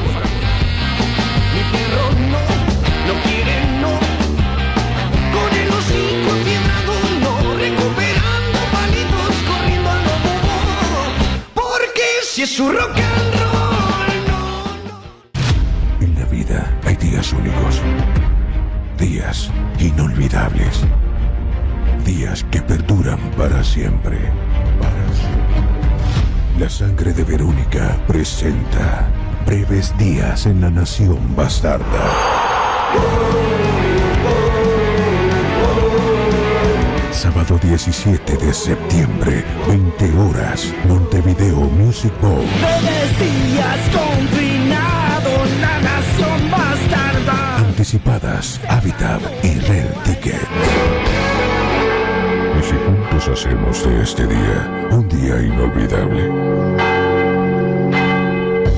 Su rock and roll En la vida hay días únicos. Días inolvidables. Días que perduran para siempre. Para siempre. La sangre de Verónica presenta breves días en la nación bastarda. Sábado 17 de septiembre, 20 horas, Montevideo Music Bowl. Días confinado La nación bastarda anticipadas, Habitat y Red Ticket. Y si juntos hacemos de este día un día inolvidable.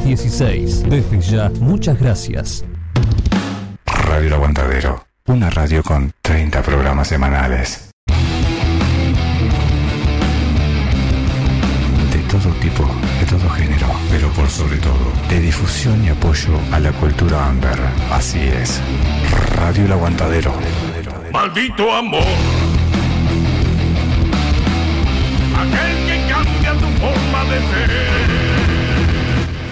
716. Desde ya, muchas gracias. Radio El Aguantadero, una radio con 30 programas semanales. De todo tipo, de todo género, pero por sobre todo, de difusión y apoyo a la cultura under. Así es, Radio El Aguantadero. Maldito amor. Aquel que cambia tu forma de ser.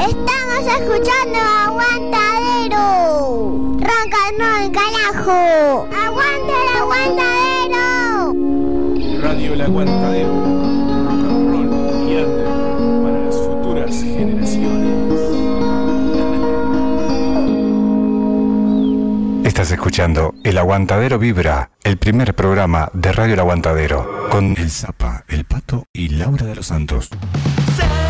Estamos escuchando Aguantadero. Ronca el carajo. Aguanta el aguantadero. Radio El Aguantadero. Rock and roll y under para las futuras generaciones. Estás escuchando El Aguantadero Vibra, el primer programa de Radio El Aguantadero, con El Zapa, El Pato y Laura de los Santos. Disuelve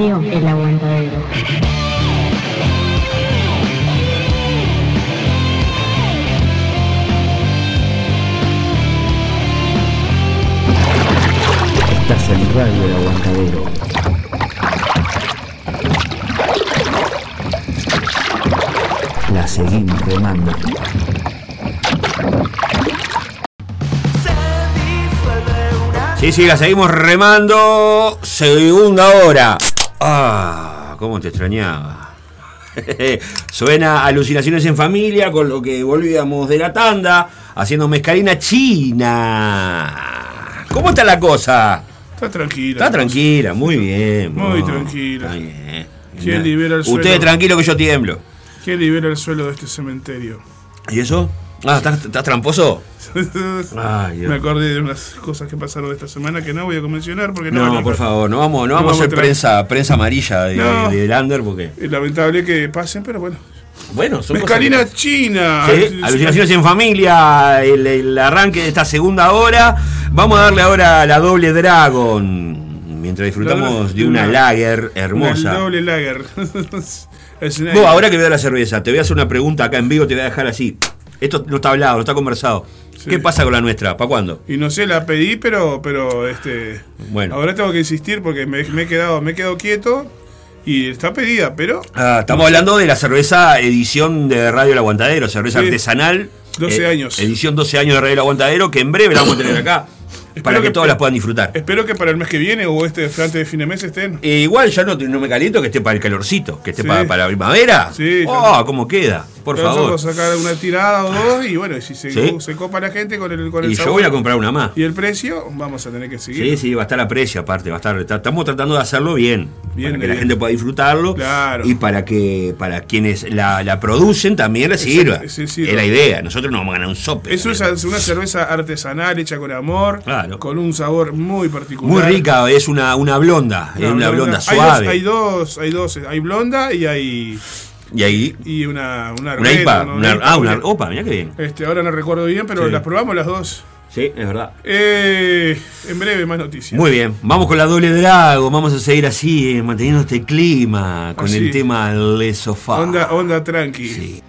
Radio El Aguantadero. Estás en Radio El Aguantadero. La seguimos remando. Sí, sí, la seguimos remando. Segunda hora. Cómo te extrañaba. Suena alucinaciones en familia con lo que volvíamos de la tanda, haciendo mezcalina china. ¿Cómo está la cosa? Está tranquila. Está tranquila, muy bien. Muy tranquila. bien. ¿Quién libera el Usted suelo? tranquilo que yo tiemblo. ¿Quién libera el suelo de este cementerio? ¿Y eso? Ah, ¿estás, estás tramposo? Ay. Me acordé de unas cosas que pasaron esta semana que no voy a mencionar porque no. No, por favor, no vamos, no No vamos a hacer prensa, prensa amarilla de, No. de Lander porque. Es lamentable que pasen, pero bueno. Bueno, son Mezcalina cosas china. Sí, alucinaciones en familia, el, el arranque de esta segunda hora. Vamos a darle ahora la doble Dragon. Mientras disfrutamos de una lager Una hermosa. doble lager. Una- Vos, ahora que veo la cerveza, te voy a hacer una pregunta acá en vivo, te voy a dejar así. Esto no está hablado, no está conversado. ¿Qué pasa con la nuestra? ¿Para cuándo? Y no sé, la pedí, pero, pero este. Bueno. Ahora tengo que insistir porque me, me he quedado, me he quedado quieto y está pedida, pero. Ah, estamos hablando de la cerveza edición de Radio El Aguantadero, cerveza Sí. artesanal. 12 eh, años. Edición 12 años de Radio El Aguantadero, que en breve la vamos a tener acá. Para que, que- todos las puedan disfrutar. Espero que para el mes que viene o este antes de fin de mes estén. E igual ya no, no me caliento que esté para el calorcito, que esté Sí. para, para la primavera. Sí, Oh, ¿cómo queda? Por Pero favor. Vamos a sacar una tirada o dos y bueno, si se, Sí. se copa la gente con el, con el Y yo voy a comprar una más. Y el precio, vamos a tener que seguir. Sí, sí, va a estar a precio aparte, va a estar. Estamos tratando de hacerlo bien. Bien, para que la gente pueda disfrutarlo. Claro. Y para que para quienes la, la producen también les sirva. Sí, sí, es la idea. Nosotros no vamos a ganar un sope. Eso es una cerveza artesanal hecha con amor, con un sabor muy particular. Muy rica, es una, una blonda. es una blonda suave. dos, hay dos, hay dos, hay blonda y hay Y ahí. y una una, Una IPA. ¿no? una- ah, una. Opa, mira qué bien. Este, ahora no recuerdo bien, pero Sí. las probamos las dos. Sí, es verdad. Eh, en breve más noticias. Muy bien, vamos con la doble drago, vamos a seguir así, eh, manteniendo este clima con Así. el tema Le Sofá. Onda, onda tranqui. El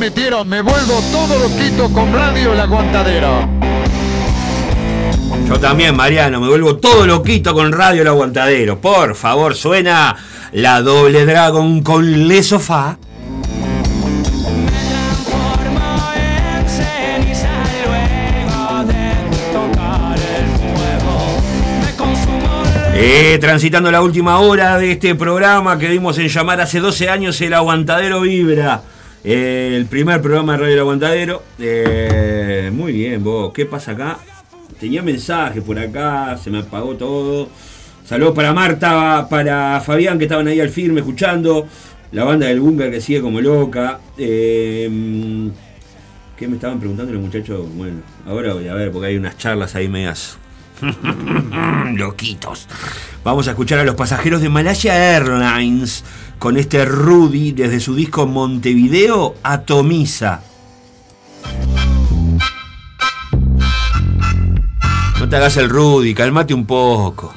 programación metieron. Me vuelvo todo loquito con Radio El Aguantadero. Yo también, Mariano, me vuelvo todo loquito con Radio El Aguantadero. Por favor, suena la doble Dragon con Le Sofá. Eh, transitando la última hora de este programa que dimos en llamar hace 12 años El Aguantadero Vibra. El primer programa de Radio El Aguantadero. Eh, muy bien, vos. ¿Qué pasa acá? Tenía mensajes por acá, se me apagó todo. Saludos para Marta, para Fabián que estaban ahí al firme escuchando. La banda del búnker que sigue como loca. Eh, ¿Qué me estaban preguntando los muchachos? Bueno, ahora voy a ver porque hay unas charlas ahí medias Loquitos. Vamos a escuchar a los pasajeros de Malaya Airlines con este Rudy desde su disco Montevideo Atomiza. No te hagas el Rudy, calmate un poco.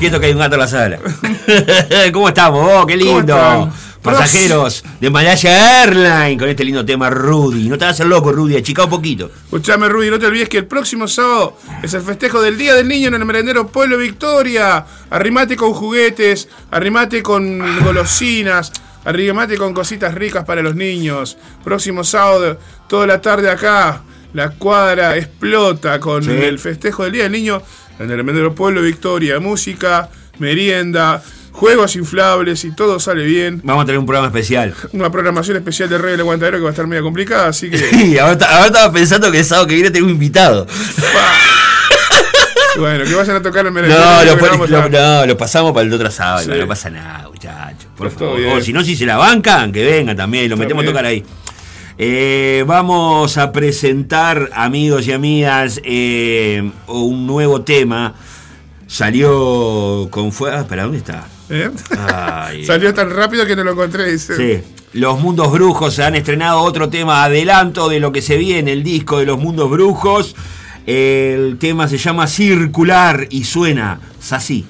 Todos quietos que hay un gato en la sala. ¿Cómo estamos? vos? qué ¿Cómo lindo. Pasajeros de Malaya Airlines con este lindo tema Rudy. No te hagas el loco, Rudy, achica un poquito. Escuchame, Rudy, no te olvides que el próximo sábado es el festejo del Día del Niño en el merendero Pueblo Victoria. Arrimate con juguetes, arrimate con golosinas, arrimate con cositas ricas para los niños. Próximo sábado, toda la tarde acá, la cuadra explota con Sí. el festejo del Día del Niño en el merendero Pueblo Victoria. Música, merienda, juegos inflables y todo sale bien. Vamos a tener un programa especial. Una programación especial de Rey del Aguantadero que va a estar media complicada, así que. Sí, ahora, ta- ahora estaba pensando que el sábado que viene tengo un invitado. bueno, que vayan a tocar el No, merendero. lo, pon- vamos lo- a- no, lo pasamos para el otro sábado, Sí. no pasa nada, muchachos. Por favor. si no, si se la bancan, que vengan también, lo metemos a tocar ahí. Eh, vamos a presentar, amigos y amigas, eh, un nuevo tema. Salió con fuego. Ah, espera, ¿dónde está? ¿Eh? Ay. Salió tan rápido que no lo encontré. dice. Sí. Los Mundos Brujos han estrenado otro tema adelanto de lo que se viene, el disco de los Mundos Brujos. El tema se llama Circular y suena así.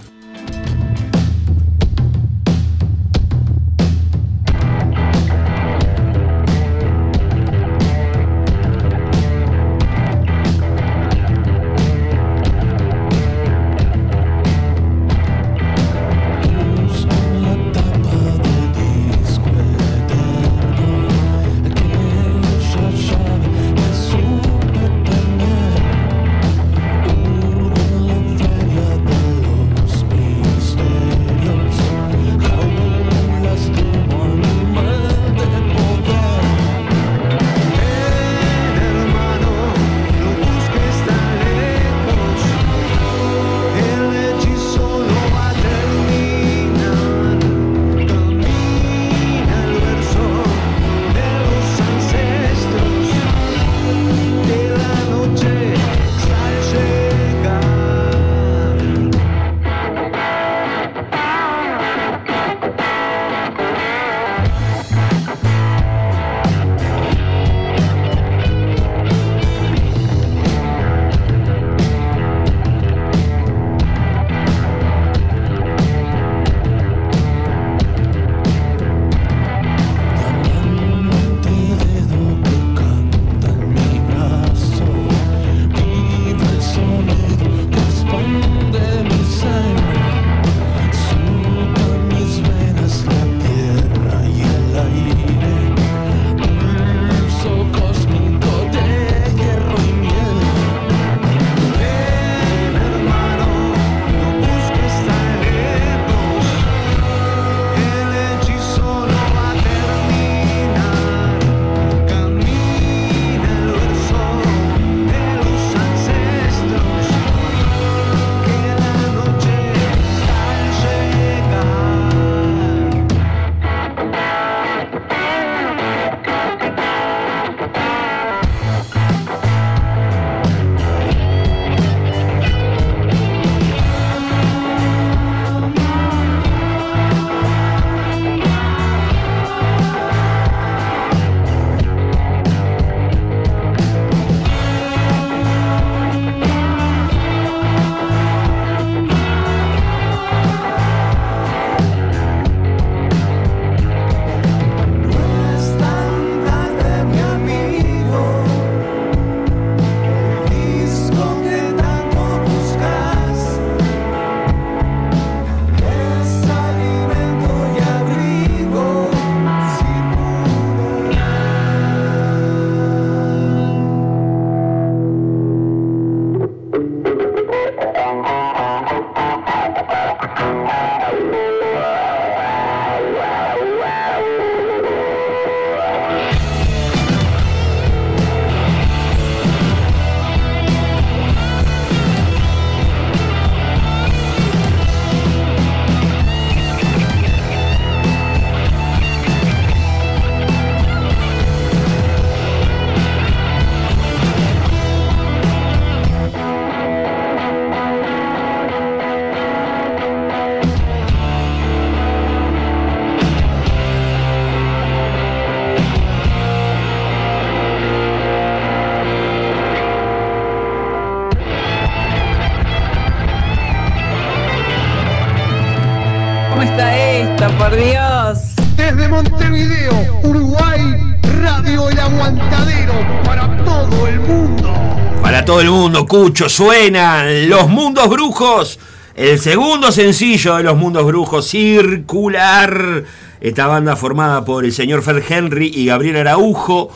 Cucho, suenan Los Mundos Brujos. El segundo sencillo de Los Mundos Brujos, Circular. Esta banda formada por el señor Fer Henry y Gabriel Araujo.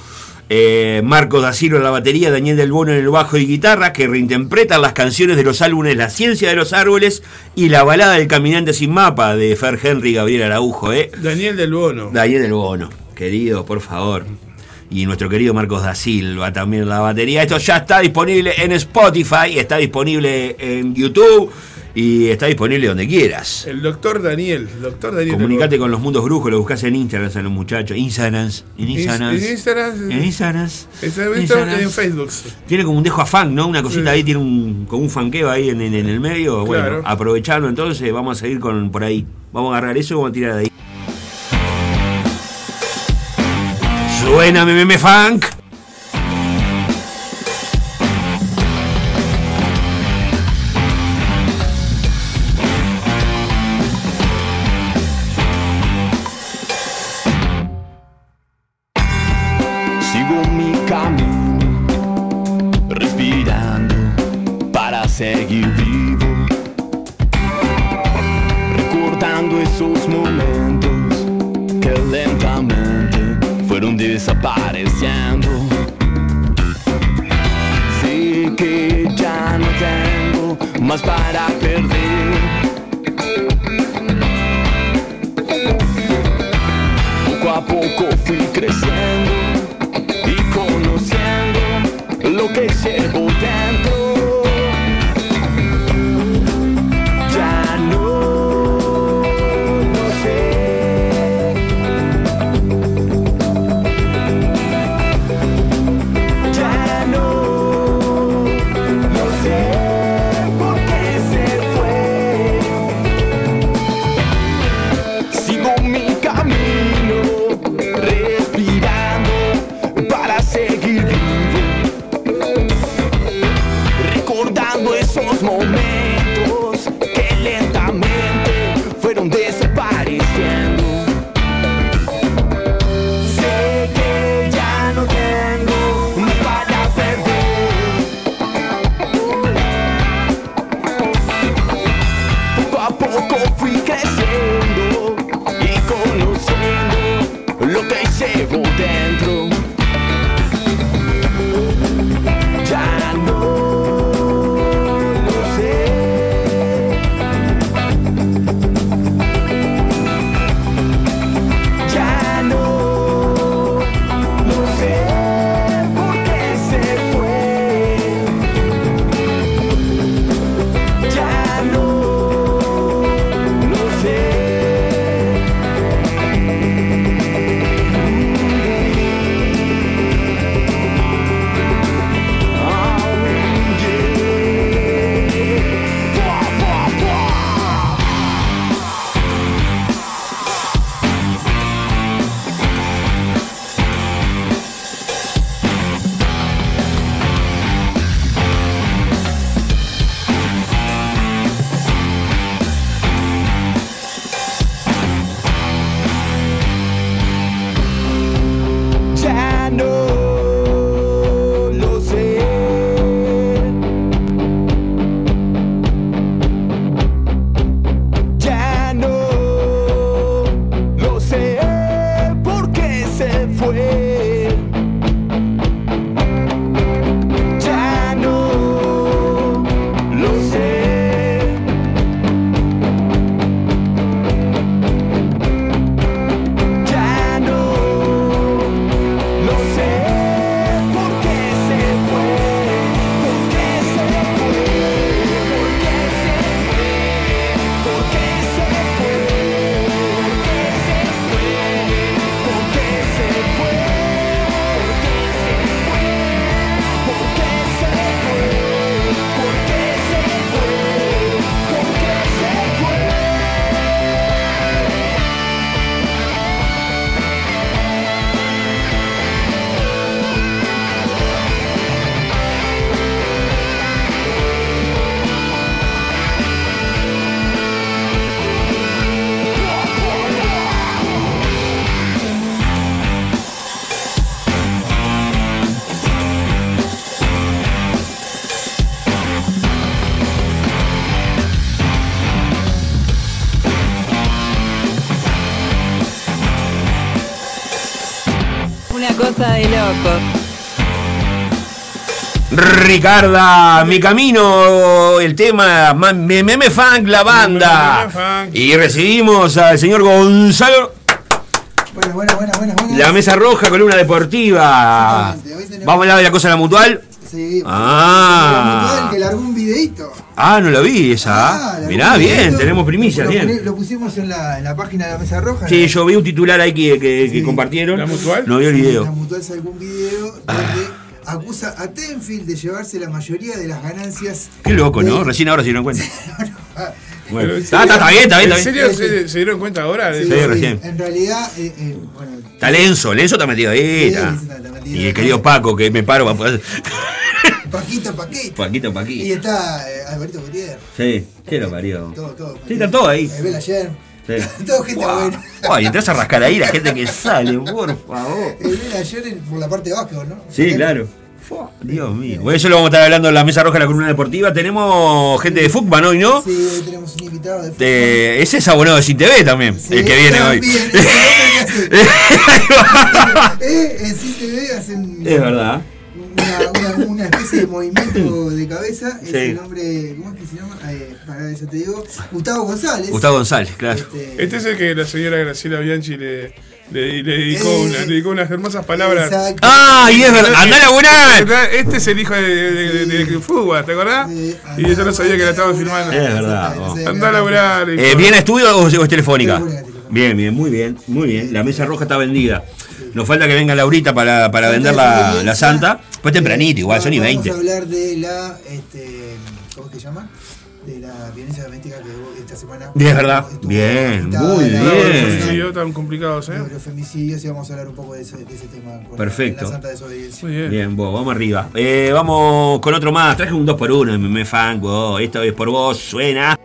eh, Marcos Daciro en la batería, Daniel Del Bono en el bajo y guitarra, que reinterpretan las canciones de los álbumes La ciencia de los árboles y La balada del caminante sin mapa de Fer Henry y Gabriel Araujo. ¿eh? Daniel del Bono. Daniel Del Bono, querido, por favor. Y nuestro querido Marcos da Silva también la batería. Esto ya está disponible en Spotify, está disponible en YouTube y está disponible donde quieras. El doctor Daniel. Doctor Daniel Comunicate con los mundos brujos, lo buscas en Instagram a los muchachos. Instagram. En Instagram. En Instagram. En. En Facebook. Tiene como un dejo a fan, ¿no? Una cosita ahí, tiene un, como un fanqueo ahí en, en- en el medio. Bueno, Claro. aprovecharlo entonces, vamos a seguir con por ahí. Vamos a agarrar eso y vamos a tirar de ahí. Suena meme funk. Ricarda, mi camino, el tema ma- Meme Funk, la banda. Y recibimos al señor Gonzalo. Bueno, bueno, bueno, bueno, bueno. La mesa roja, columna deportiva. Vamos a hablar de la cosa de la mutual. Sí, Ah. Mutual, que largó un videito. Ah, no la vi esa. Mirá, bien, tenemos primicias, lo, bien. lo pusimos en la, en la página de la Mesa Roja. Sí, ¿no? yo vi un titular ahí que, que- que compartieron. ¿La mutual? No vi el La video. Mutual sacó un video donde acusa a Tenfield de llevarse la mayoría de las ganancias. Qué loco, de- ¿no? Recién ahora se dieron cuenta. Bueno, Pero, ¿en está, está, está bien, está bien. ¿En serio se, se dieron cuenta ahora? de Sí, recién. En realidad, eh, eh, bueno, Está Lenzo, Lenzo está metido ahí. Sí, está. Lenzo está metido Y el querido Paco, que me paro para poder. Paquito, Paquito. Paquito, Y Paquito. está eh, Alberto Gutiérrez. Sí, ¿qué lo parió? Todo, todo. Sí, está todo ahí. Eh, Bela Ayer. Sí. Todo gente buena. Ay, entras a rascar ahí la gente que sale, por favor. El Bela Ayer por la parte de básquetbol, ¿no? Sí, claro. Dios mío. Bueno, eso lo vamos a estar hablando en la mesa roja de la columna deportiva. Tenemos gente de Fútbol hoy, ¿no? Sí, hoy tenemos un invitado de De- ese es abonado de Sin TV también, el que viene hoy. También, el que Eh, en CTV hacen Es verdad. Una, una, una especie de movimiento de cabeza. Es Sí. el hombre, ¿cómo es que se llama? Eh, para eso te digo, Gustavo González. Gustavo González, claro. Este es el que la señora Graciela Bianchi le, le, le dedicó, Eh, una- le dedicó unas hermosas palabras. Exacto. Ah, y es verdad. Andá a laburar. Este es el hijo de, de, de, de Fuga, ¿te acordás? y yo no sabía que la estaban filmando. Es verdad. Andá a laburar. Eh. ¿Viene a estudio o, o es telefónica? Bien, bien, muy bien, muy bien. La mesa roja está vendida. Nos falta que venga Laurita para, para vender la, la santa. Pues tempranito, igual, son y Vamos 20. a hablar de la, este, ¿cómo se llama? De la violencia doméstica que hubo esta semana. Es verdad. Bien, muy bien. Yo tan complicados, ¿eh? Los femicidios y vamos a hablar un poco de ese, de ese tema. con Perfecto. La santa desobediencia. Muy bien. Bien, vos, vamos arriba. Eh, vamos con otro más. Traje un 2x1 en me fan, vos. Esta vez por vos suena.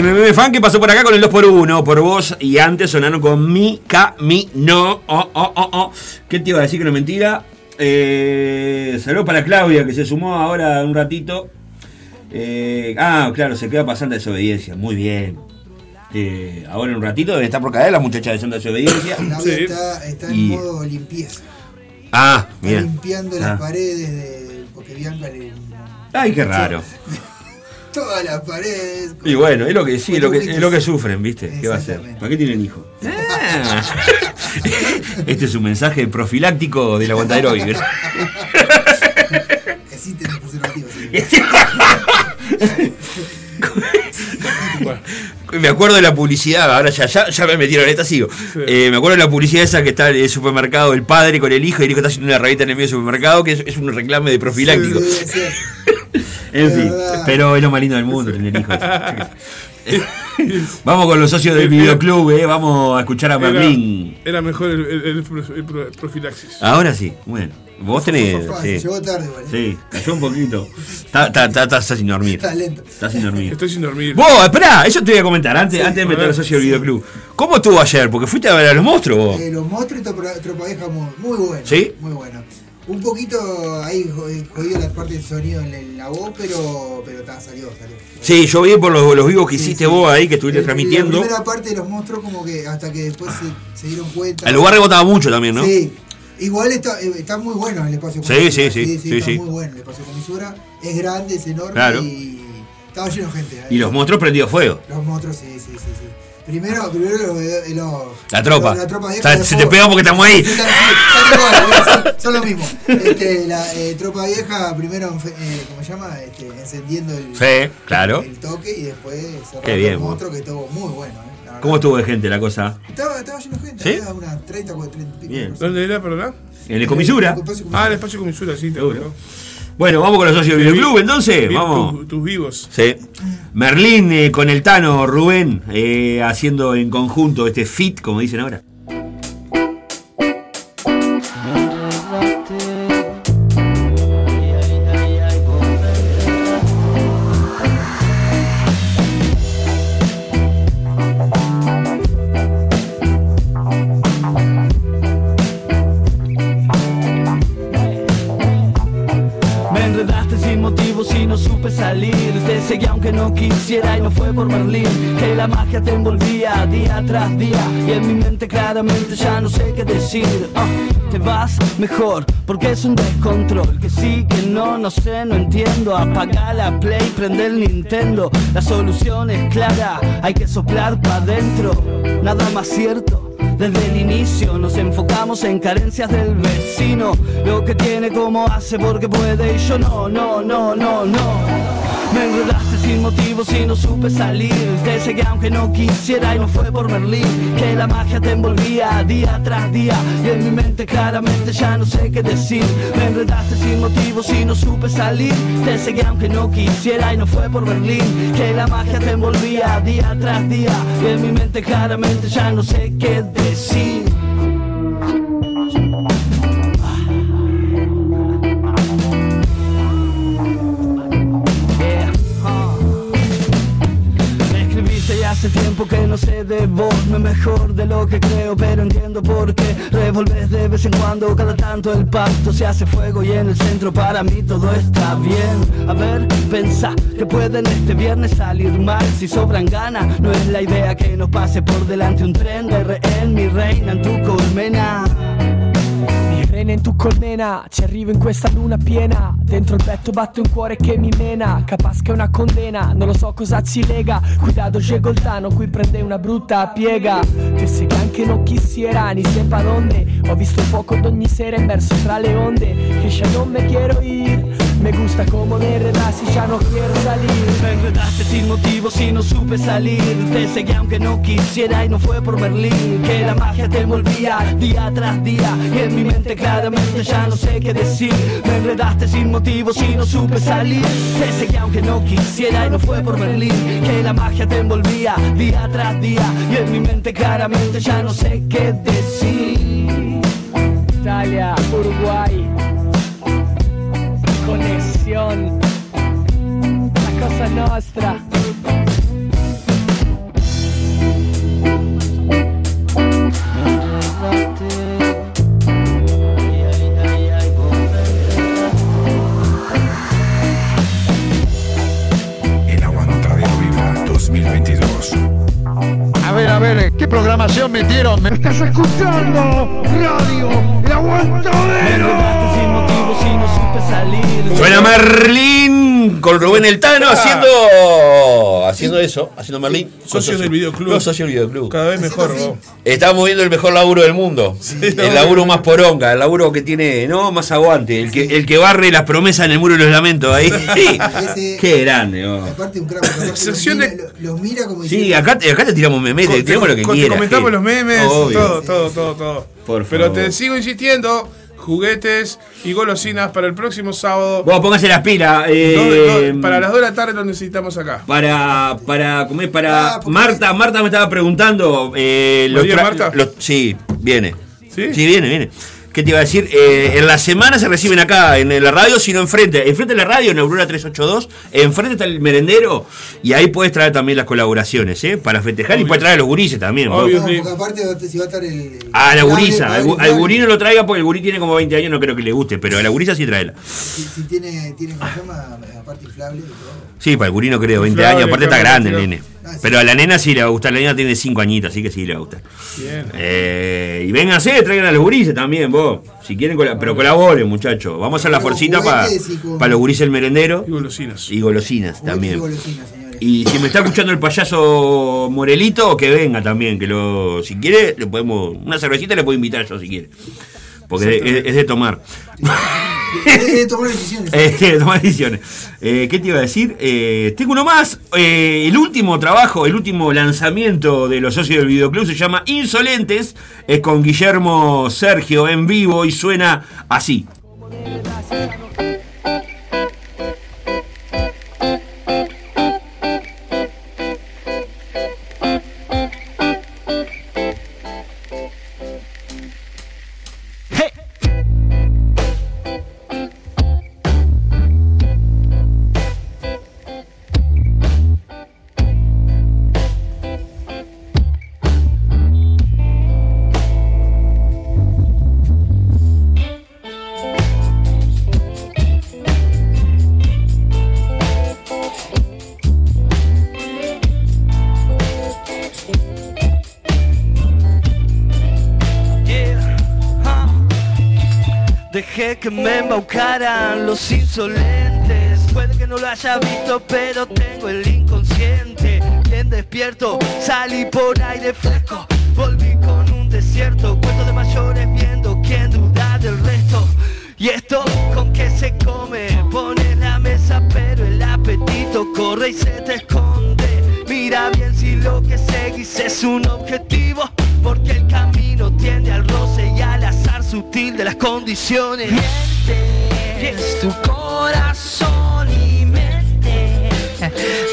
De Fan que pasó por acá con el 2x1, por vos, y antes sonaron con mi camino. Oh, oh, oh, oh. ¿Qué te iba a decir que no es mentira? Eh, saludos para Claudia, que se sumó ahora un ratito. Eh, ah, claro, se queda pasando desobediencia. Muy bien. Eh, ahora en un ratito deben estar por caer las muchachas de Santa Desobediencia. Claudia está, está en Y- modo limpieza. Ah, Está bien. limpiando Ah. las paredes de. Porque Bianca le. Ay, qué raro. Todas las paredes. Y bueno, es lo que sí, es lo que, es lo que sufren, ¿viste? ¿Qué va a hacer? ¿Para qué tienen hijos? Ah. Este es un mensaje profiláctico del aguantadero Viver. Existen los preservativos. Me acuerdo de la publicidad, ahora ya, ya, ya me metieron esta, sigo. Eh, me acuerdo de la publicidad esa que está en el supermercado, el padre con el hijo, y el hijo está haciendo una revista en el medio del supermercado, que es, es un reclame de profiláctico. En fin, pero es lo más lindo del mundo tener hijos. Vamos con los socios del videoclub, eh, vamos a escuchar a Merlín. era mejor el, el- el pro- el pro- profilaxis. Ahora sí, bueno. Vos tenés. Sí, Llegó tarde. ¿eh? sí cayó un poquito. Está, está, está, está sin dormir. Está lento. Está sin dormir. Estoy sin dormir. Vos, esperá, eso te voy a comentar antes, Sí. antes de meter al socio del videoclub. ¿Cómo estuvo ayer? Porque fuiste a ver a los monstruos vos. Eh, los monstruos y Tropa Tropa Vieja muy, muy bueno. ¿Sí? Muy bueno. Un poquito ahí jo- jodido la parte del sonido en la, voz, pero, pero ta, salió, salió. Sí, yo vi por los, los vivos que Sí, hiciste sí. vos ahí, que estuviste El- transmitiendo. La primera parte de los monstruos, como que hasta que después se, se dieron cuenta. El lugar rebotaba mucho también, ¿no? Sí. Igual está, eh, está muy bueno el espacio Sí, con sí, misura. sí, sí, está sí. muy bueno el espacio con misura. Es grande, es enorme Claro. y estaba lleno de gente. Y los monstruos prendidos fuego. Los monstruos, sí, sí, sí. sí. Primero, primero los, los- La tropa. La tropa O vieja. sea, de se te pegó porque estamos ahí. Sí, son, son lo mismo. Este, la eh, tropa vieja, primero, eh, ¿cómo se llama? Este, encendiendo el, Sí, claro. el toque y después cerrando Qué bien, el vos. monstruo que estuvo muy bueno. ¿eh? La. ¿Cómo estuvo de gente la cosa? Estaba, estaba lleno de gente, ¿Sí? había unas 30, 40, 30 y pico. Bien. ¿Dónde era, perdón? En el comisura. Ah, el espacio comisura, sí, te acuerdo. Bueno, vamos con los socios del videoclub entonces. Vi Vamos. tu- tus vivos. Sí. Merlín eh, con el Tano, Rubén, eh, haciendo en conjunto este fit, como dicen ahora. Magia te envolvía día tras día Y en mi mente claramente ya no sé qué decir. Ah, Te vas mejor porque es un descontrol Que sí, que no, no sé, no entiendo. Apaga la play, prende el Nintendo. La solución es clara, hay que soplar para adentro Nada más cierto desde el inicio nos enfocamos en carencias del vecino. Lo que tiene como hace porque puede y yo no, no, no, no, no. Me enredaste sin motivos y no supe salir. Te seguí aunque no quisiera y no fue por Merlín Que la magia te envolvía día tras día. Y en mi mente claramente ya no sé qué decir. Me enredaste sin motivos y no supe salir. Te seguí aunque no quisiera y no fue por Berlín Que la magia te envolvía día tras día. Y en mi mente claramente ya no sé qué decir hace tiempo que no sé de vos No es mejor de lo que creo pero entiendo por qué. Revolves de vez en cuando cada tanto el pacto Se hace fuego y en el centro para mí todo está bien. A ver, pensá que pueden este viernes salir mal. Si sobran ganas, no es la idea que nos pase por delante un tren de rehén Mi reina en tu colmena Mi rene in tu colmena, ci arrivo in questa luna piena. Dentro il petto batte un cuore che mi mena. Capas che è una condena, non lo so cosa ci lega. Cuidado llegó il tano, qui prende una brutta piega. Sé que anche non quisiera, ni sepa dónde Ho visto un poco d'ogni sera immerso tra le onde Que ya no me quiero ir. Me gusta como me enredas y ya no quiero salir. Me enredaste sin motivos y no supe salir. Te seguí aunque no quisiera y no fue por Merlín Que la magia te envolvía día tras día Y en mi mente claramente ya no sé qué decir. Me enredaste sin motivos y no supe salir. Te seguí aunque no quisiera y no fue por Merlín Que la magia te envolvía día tras día Y en mi mente claramente ya no sé qué decir Italia, Uruguay. Conexión. La cosa nostra metieron. Estás escuchando Radio El Aguantadero. sin motivo si no supe salir. Suena Merlín con Rubén El Tano haciendo haciendo eso, haciendo Merlín. Socios del videoclub. Los socios del videoclub. Cada vez mejor, vos. Estamos viendo el mejor laburo del mundo. el no, laburo más poronga, el laburo que tiene, no, más aguante. El que, el que barre las promesas en el muro de los lamentos ahí. Ese- Qué grande, vos. Aparte un crack, los mira, los mira como Sí, acá, te- acá te tiramos memes, te tiramos lo que con- quieras. Comentamos sí. los memes, Obvio. todo, todo, todo, todo. Por Pero te sigo insistiendo, juguetes y golosinas para el próximo sábado. Vos póngase las pilas. eh, Dos- dos- para las 2 de la tarde lo necesitamos acá. Para, para, ¿cómo es? Para Ah, Marta, Marta me estaba preguntando. Eh, los ¿María tra- Marta? los- sí, viene. ¿Sí? viene, viene. ¿Qué te iba a decir? Eh, en la semana se reciben acá en la radio, sino enfrente. Enfrente de la radio, en Aurora 382, enfrente está el merendero y ahí puedes traer también las colaboraciones, ¿eh? Para festejar y puedes traer a los gurises también. vos. no, porque aparte si va a estar el, el- A la gurisa, el al gurí no lo traiga porque el gurí tiene como 20 años, no creo que le guste, pero a la gurisa sí tráela. Si, si tiene, tiene ¿cómo se llama? Aparte inflable y todo. Sí, para el gurí no creo, 20 Inflable, años, aparte está grande el nene. Pero a la nena sí le va a gustar, la nena tiene 5 añitos, así que sí le va a gustar. Bien. Eh, y vénganse, traigan a los gurises también, vos. Si quieren, pero colaboren, muchachos. Vamos a hacer la forcita para con- los gurises el merendero. Y golosinas. Y golosinas también. y golosinas. Y si me está escuchando el payaso Morelito, que venga también, que lo, si quiere, le podemos, una cervecita le puedo invitar yo si quiere. Porque es, es de tomar. Es de tomar decisiones. Eh, de tomar decisiones. Eh, ¿Qué te iba a decir? Eh, tengo uno más. Eh, el último trabajo, el último lanzamiento de los socios del videoclub se llama Insolentes. Es con Guillermo Sergio en vivo y suena así. Dejé que me embaucaran los insolentes. Puede que no lo haya visto, pero tengo el inconsciente. Bien despierto, salí por aire fresco. Volví con un desierto, cuento de mayores viendo quién duda del resto. Y esto con que se come, pone la mesa, pero el apetito corre y se te esconde. Mira bien si lo que seguís es un objetivo, porque el camino tiende al azar sutil de las condiciones. es tu corazón y mente.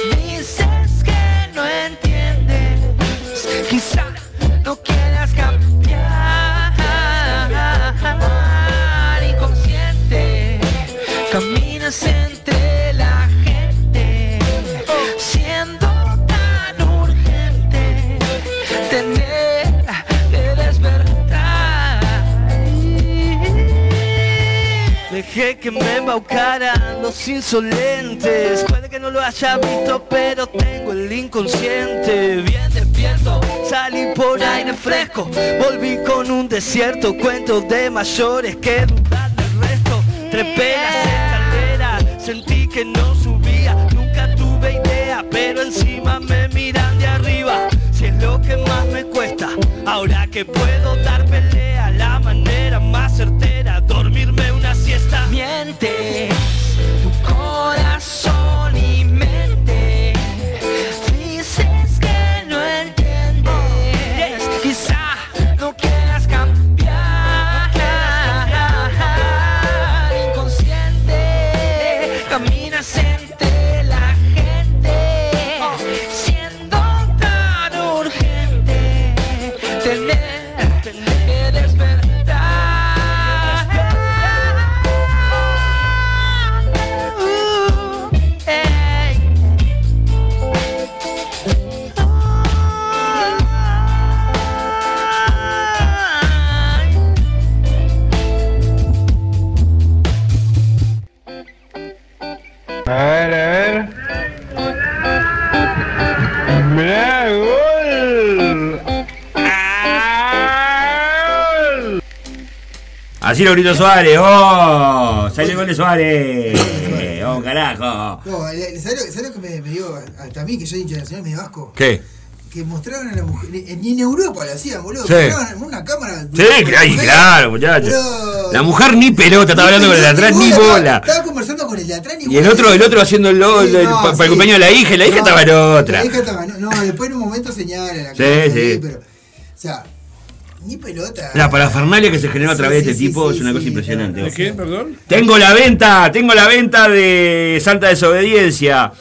que me embaucaran los insolentes. Puede que no lo haya visto, pero tengo el inconsciente bien despierto. Salí por aire fresco, volví con un desierto. Cuentos de mayores que dudan del resto. Trepé las escaleras, sentí que no subía. Nunca tuve idea, pero encima me miran de arriba. Si es lo que más me cuesta, ahora que puedo dar pelea, caliente. Así lo gritó Suárez. ¡Oh! Salió el gol de Suárez. ¡Oh, carajo! No, ¿sabes, lo, que me, me dio hasta a mí, que soy hincha nacional, me dio asco? ¿Qué? Que mostraron a la mujer. Ni en Europa lo hacían, boludo. Sí. Mostraban una cámara. Sí, claro, claro, muchachos. La mujer ni pelota, estaba hablando con el de atrás, ni bola. Estaba conversando con el de atrás, ni Y el bola. otro, el otro haciendo el, lo- Sí, el- no, para sí. el cumpleaños de la hija, y la hija No, estaba en otra. La hija estaba en- No, después en un momento señala la Sí, cámara, sí. Pero, o sea, ni pelota. La parafernalia que se generó a Sí, través de este sí, tipo sí, es una sí, cosa impresionante. ¿De qué, perdón? Tengo la venta, tengo la venta de Santa Desobediencia.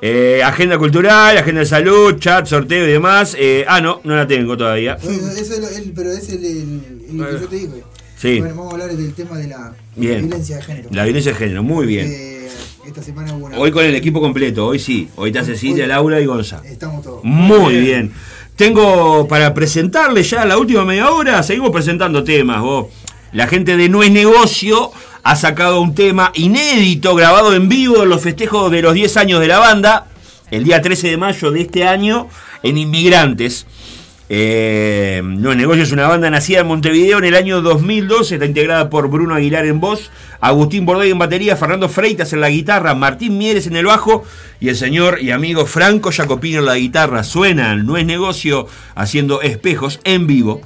Eh, agenda cultural, agenda de salud, chat, sorteo y demás. Eh, ah, no, no la tengo todavía. Bueno, eso es lo- el- pero es el, el- el que yo te digo. Sí. Bueno, vamos a hablar del tema de la Bien. violencia de género. La violencia de género, muy bien. Eh, esta semana hubo una. Hoy con el equipo completo, hoy sí. Hoy está Cecilia, Laura y Gonza. Estamos todos. Muy bien. Tengo para presentarle ya la última media hora, seguimos presentando temas. vos. La gente de No es Negocio ha sacado un tema inédito, grabado en vivo en los festejos de los 10 años de la banda, el día 13 de mayo de este año, en Inmigrantes. Eh, no Negocio es una banda nacida en Montevideo en el año 2012, está integrada por Bruno Aguilar en voz, Agustín Bordoy en batería, Fernando Freitas en la guitarra, Martín Mieres en el bajo y el señor y amigo Franco Jacopino en la guitarra. Suenan No es Negocio haciendo espejos en vivo.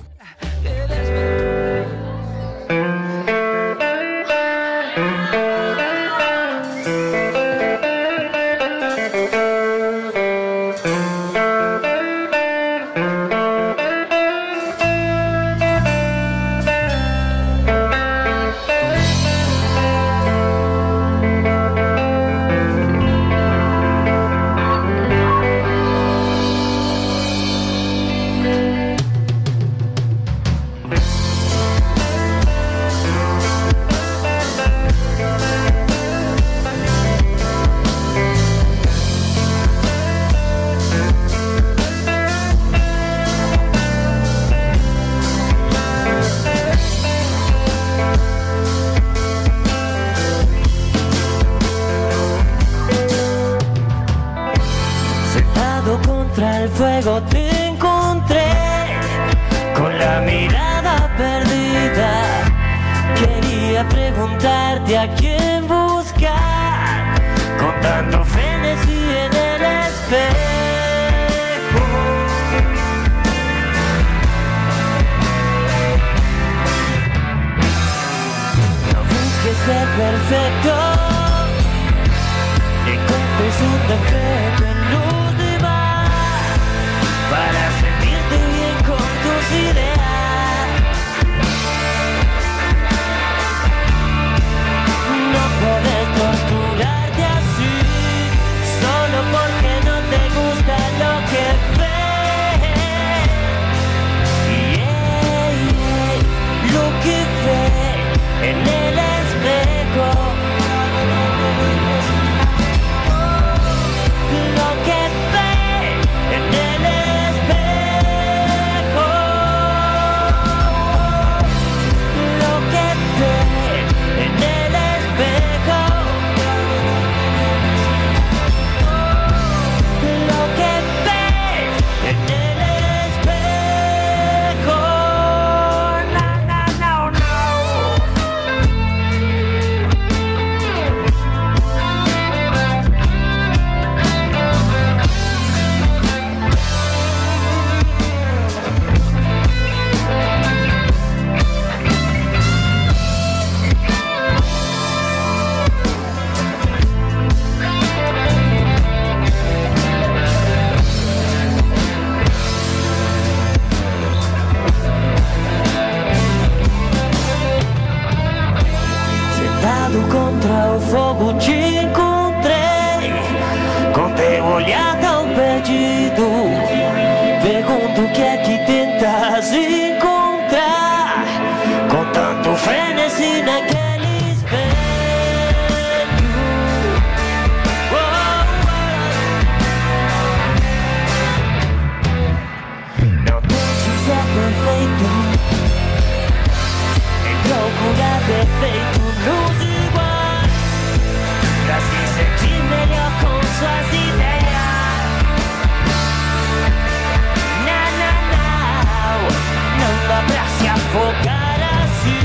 Focar assim.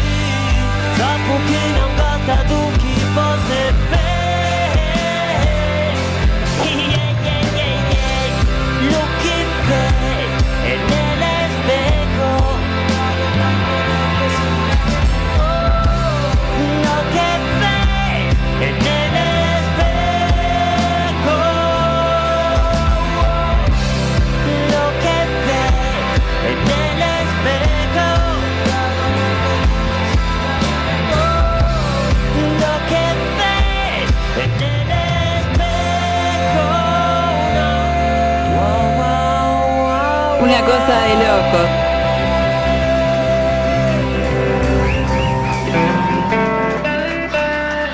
Só porque não gosta do que você fez. Cosa de locos.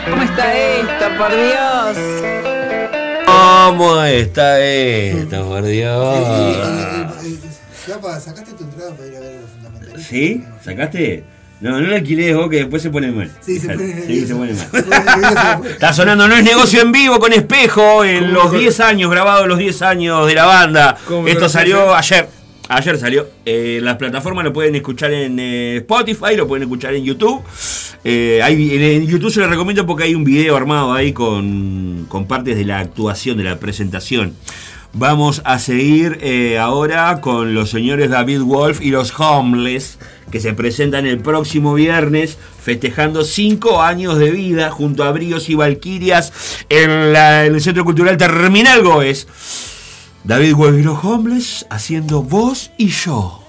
¿Cómo está esto, por Dios? ¿Cómo está esto, por Dios? Japa, ¿sacaste tu entrada para ir a ver a los fundamentales? ¿Sí? ¿Sacaste? No, no la alquiles vos que después se pone mal. Sí, se pone Sí, se pone mal. Está sonando No es negocio en vivo con espejo en los 10 años, grabado los 10 años de la banda. ¿Cómo me Esto salió ayer. Ayer salió. Eh, las plataformas lo pueden escuchar en eh, Spotify, lo pueden escuchar en YouTube. Eh, en, YouTube se lo recomiendo porque hay un video armado ahí con, con partes de la actuación, de la presentación. Vamos a seguir ahora con los señores David Wolf y los Homeless, que se presentan el próximo viernes festejando cinco años de vida junto a Bríos y Valquirias en, en el Centro Cultural Terminal Goes. David los Homeless haciendo voz y yo.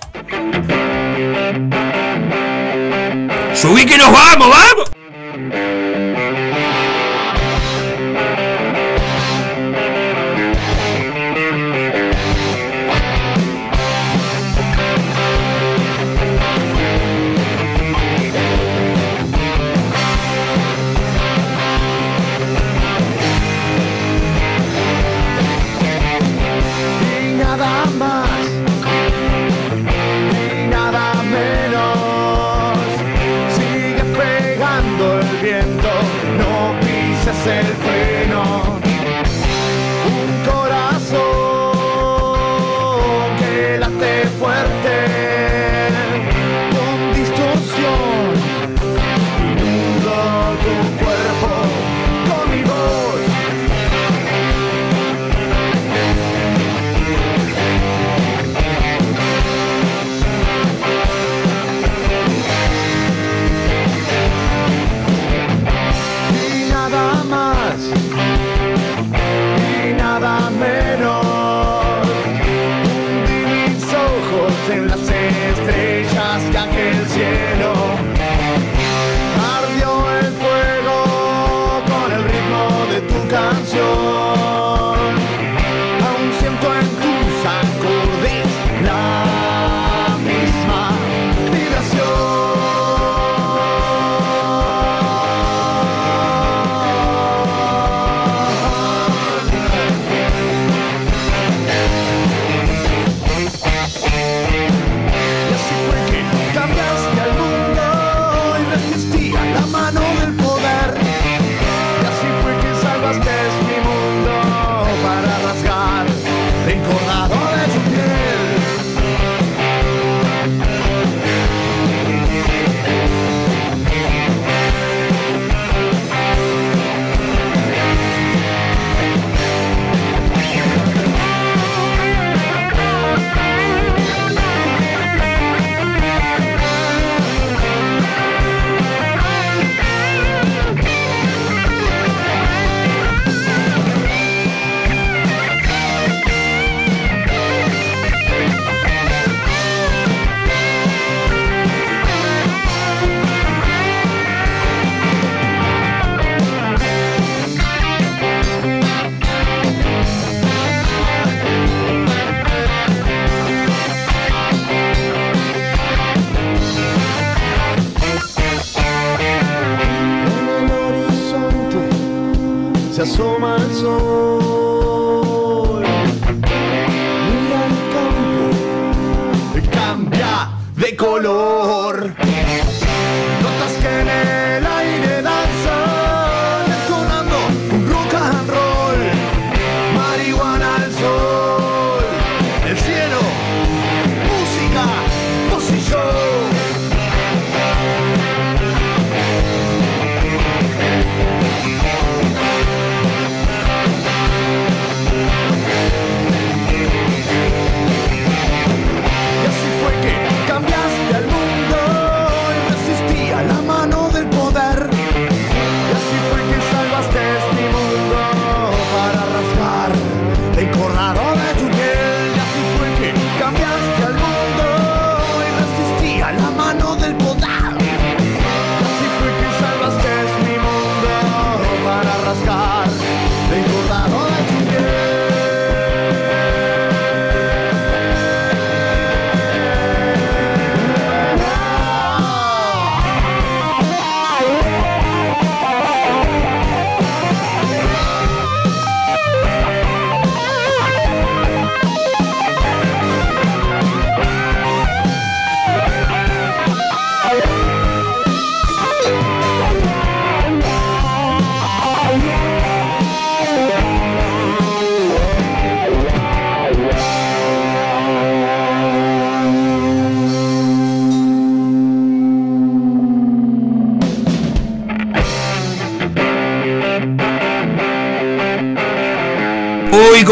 ¡Subí que nos vamos, vamos!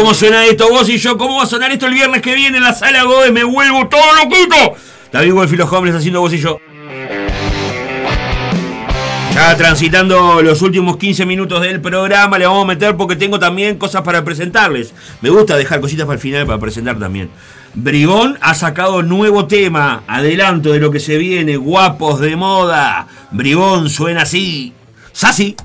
¿Cómo suena esto? Vos y yo, ¿cómo va a sonar esto el viernes que viene en la sala Goes? Me vuelvo todo loquito. David Wolf y los Homeless haciendo vos y yo. Ya transitando los últimos 15 minutos del programa, le vamos a meter porque tengo también cosas para presentarles. Me gusta dejar cositas para el final para presentar también. Brigón ha sacado nuevo tema, adelanto de lo que se viene, guapos de moda. Brigón suena así. Sasi.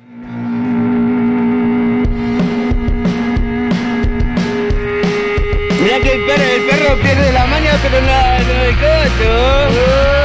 Mirá que el perro, el perro pierde la maña pero no, no el coto.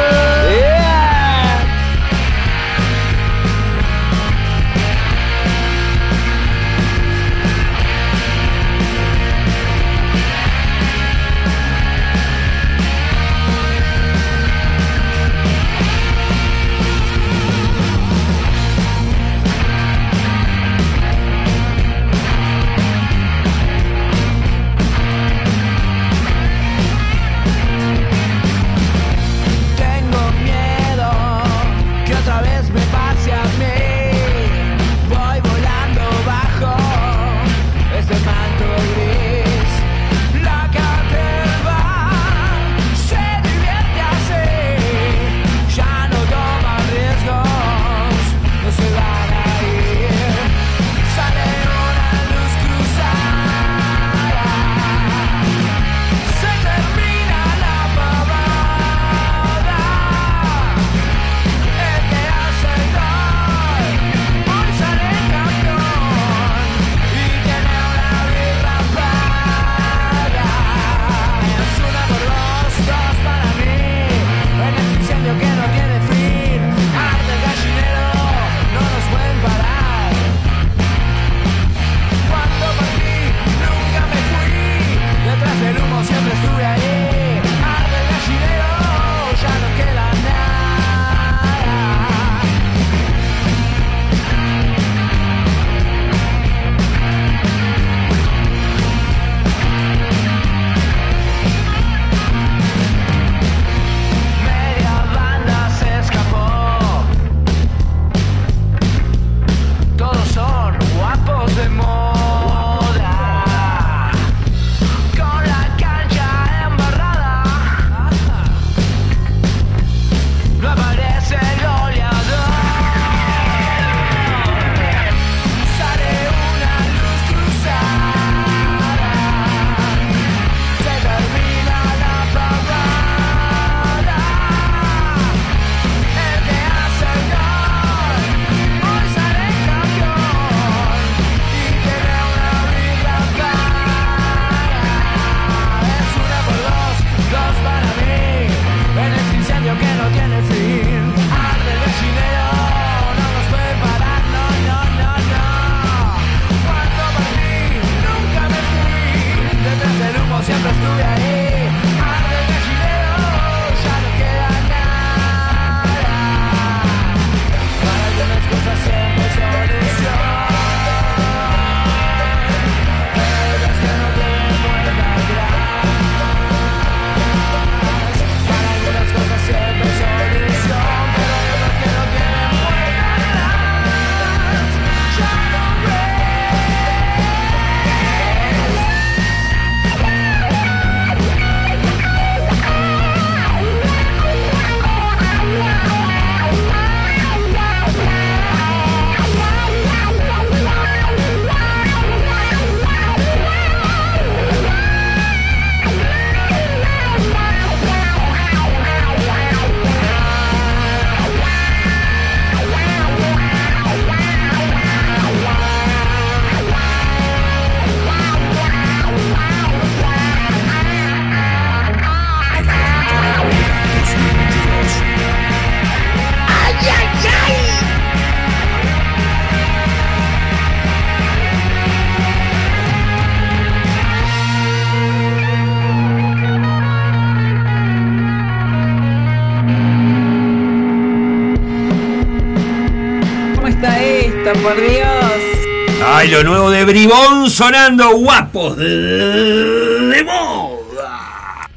Lo nuevo de Bribón sonando guapos de, moda.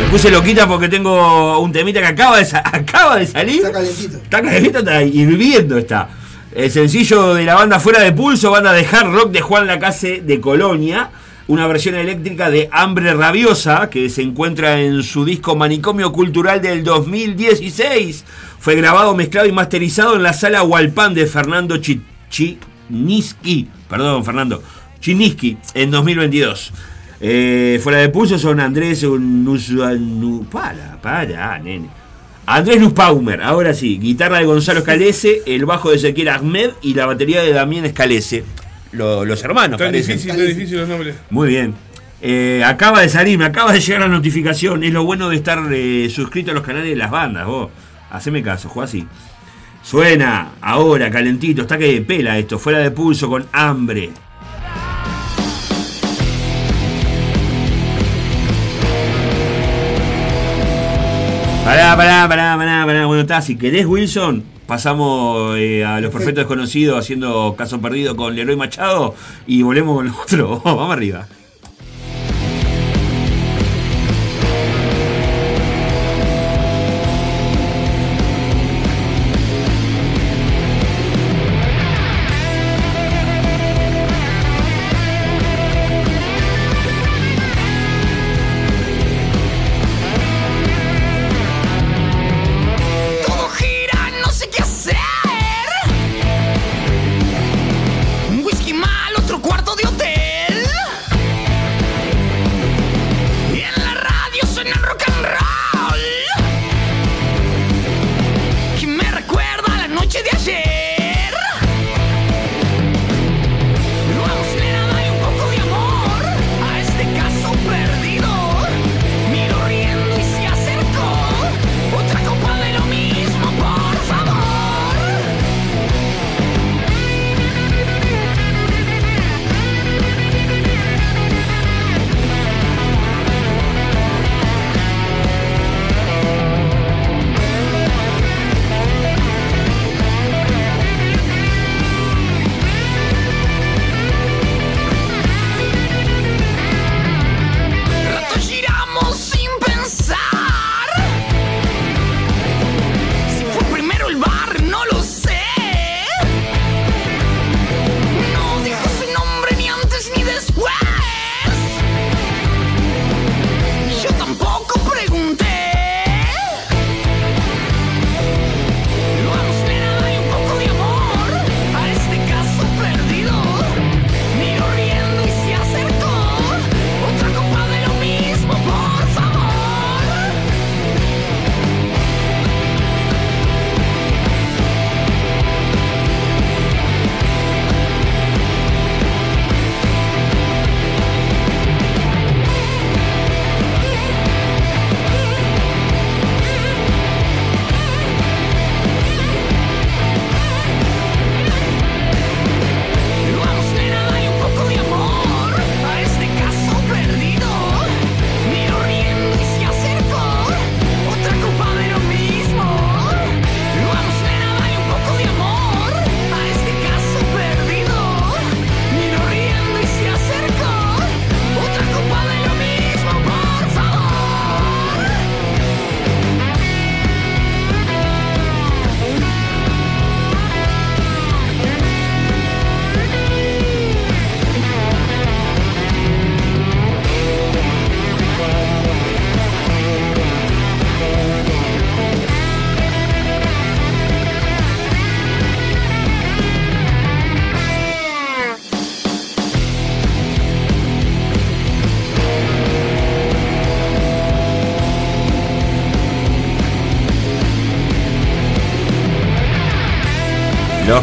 Me puse loquita porque tengo un temita que acaba de, acaba de salir. Está calentito. Está calentito, está hirviendo está. El sencillo de la banda Fuera de Pulso, banda de hard rock de Juan Lacase de Colonia. Una versión eléctrica de Hambre Rabiosa que se encuentra en su disco Manicomio Cultural del 2016. Fue grabado, mezclado y masterizado en la sala Hualpán de Fernando Chi- Chiniski. Perdón, Fernando. Chiniski en 2022. Eh, fuera de pulso son Andrés Nusuanu. Para, para, nene. Andrés Nuspaumer, ahora sí. Guitarra de Gonzalo Escalese, el bajo de Ezequiel Ahmed y la batería de Damián Escalese. Lo- los hermanos, Tan parecen. difícil, tan difícil los nombres. Muy bien. Eh, acaba de salir, me acaba de llegar la notificación. Es lo bueno de estar eh, suscrito a los canales de las bandas, vos. Haceme caso, juega así. Suena, ahora, calentito, está que pela esto, fuera de pulso, con hambre. Pará, pará, pará, pará, pará. Bueno, está, si querés, Wilson, pasamos eh, a los perfectos desconocidos haciendo caso perdido con Leroy Machado y volvemos con los otros. Vamos arriba.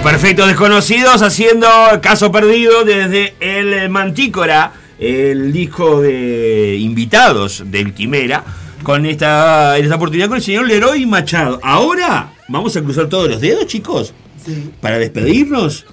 Perfectos desconocidos haciendo caso perdido desde el Mantícora, el disco de invitados del Quimera, con esta, en esta oportunidad con el señor Leroy Machado. Ahora vamos a cruzar todos los dedos, chicos, Sí. para despedirnos.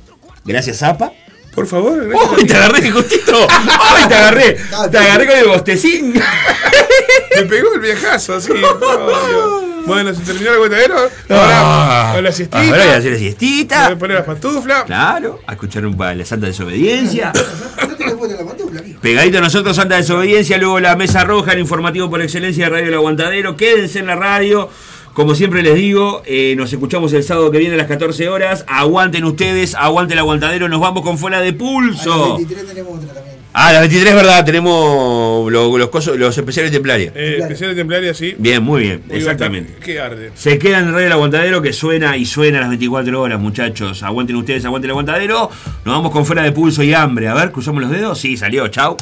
Gracias, Zapa. Por favor, ¡Uy, te agarré, justito! ¡Uy, te agarré! Te agarré con el bostecín. Me pegó el viejazo así. Bueno, se terminó el aguantadero. Ahora, a la siestita. Ah. Ahora voy a hacer la siestita. Voy a poner las pantuflas. Claro, a escuchar un la Santa Desobediencia. No te le pones la pantufla, mijo. Pegadito a nosotros, Santa Desobediencia, luego la Mesa Roja, el informativo por excelencia de Radio El Aguantadero. Quédense en la radio Como siempre les digo, eh, nos escuchamos el sábado que viene a las 14 horas. Aguanten ustedes, aguante el aguantadero. Nos vamos con fuera de A las pulso. 23 tenemos otra también. Ah, a las 23, ¿verdad? Tenemos lo- los, cosos- los especiales templarios. Eh, especial de templaria, sí. Bien, muy bien, Muy exactamente. Qué arde. Se queda en el rey del aguantadero que suena y suena a las 24 horas, muchachos. Aguanten ustedes, aguanten el aguantadero. Nos vamos con fuera de pulso y hambre. A ver, cruzamos los dedos. Sí, salió, chau.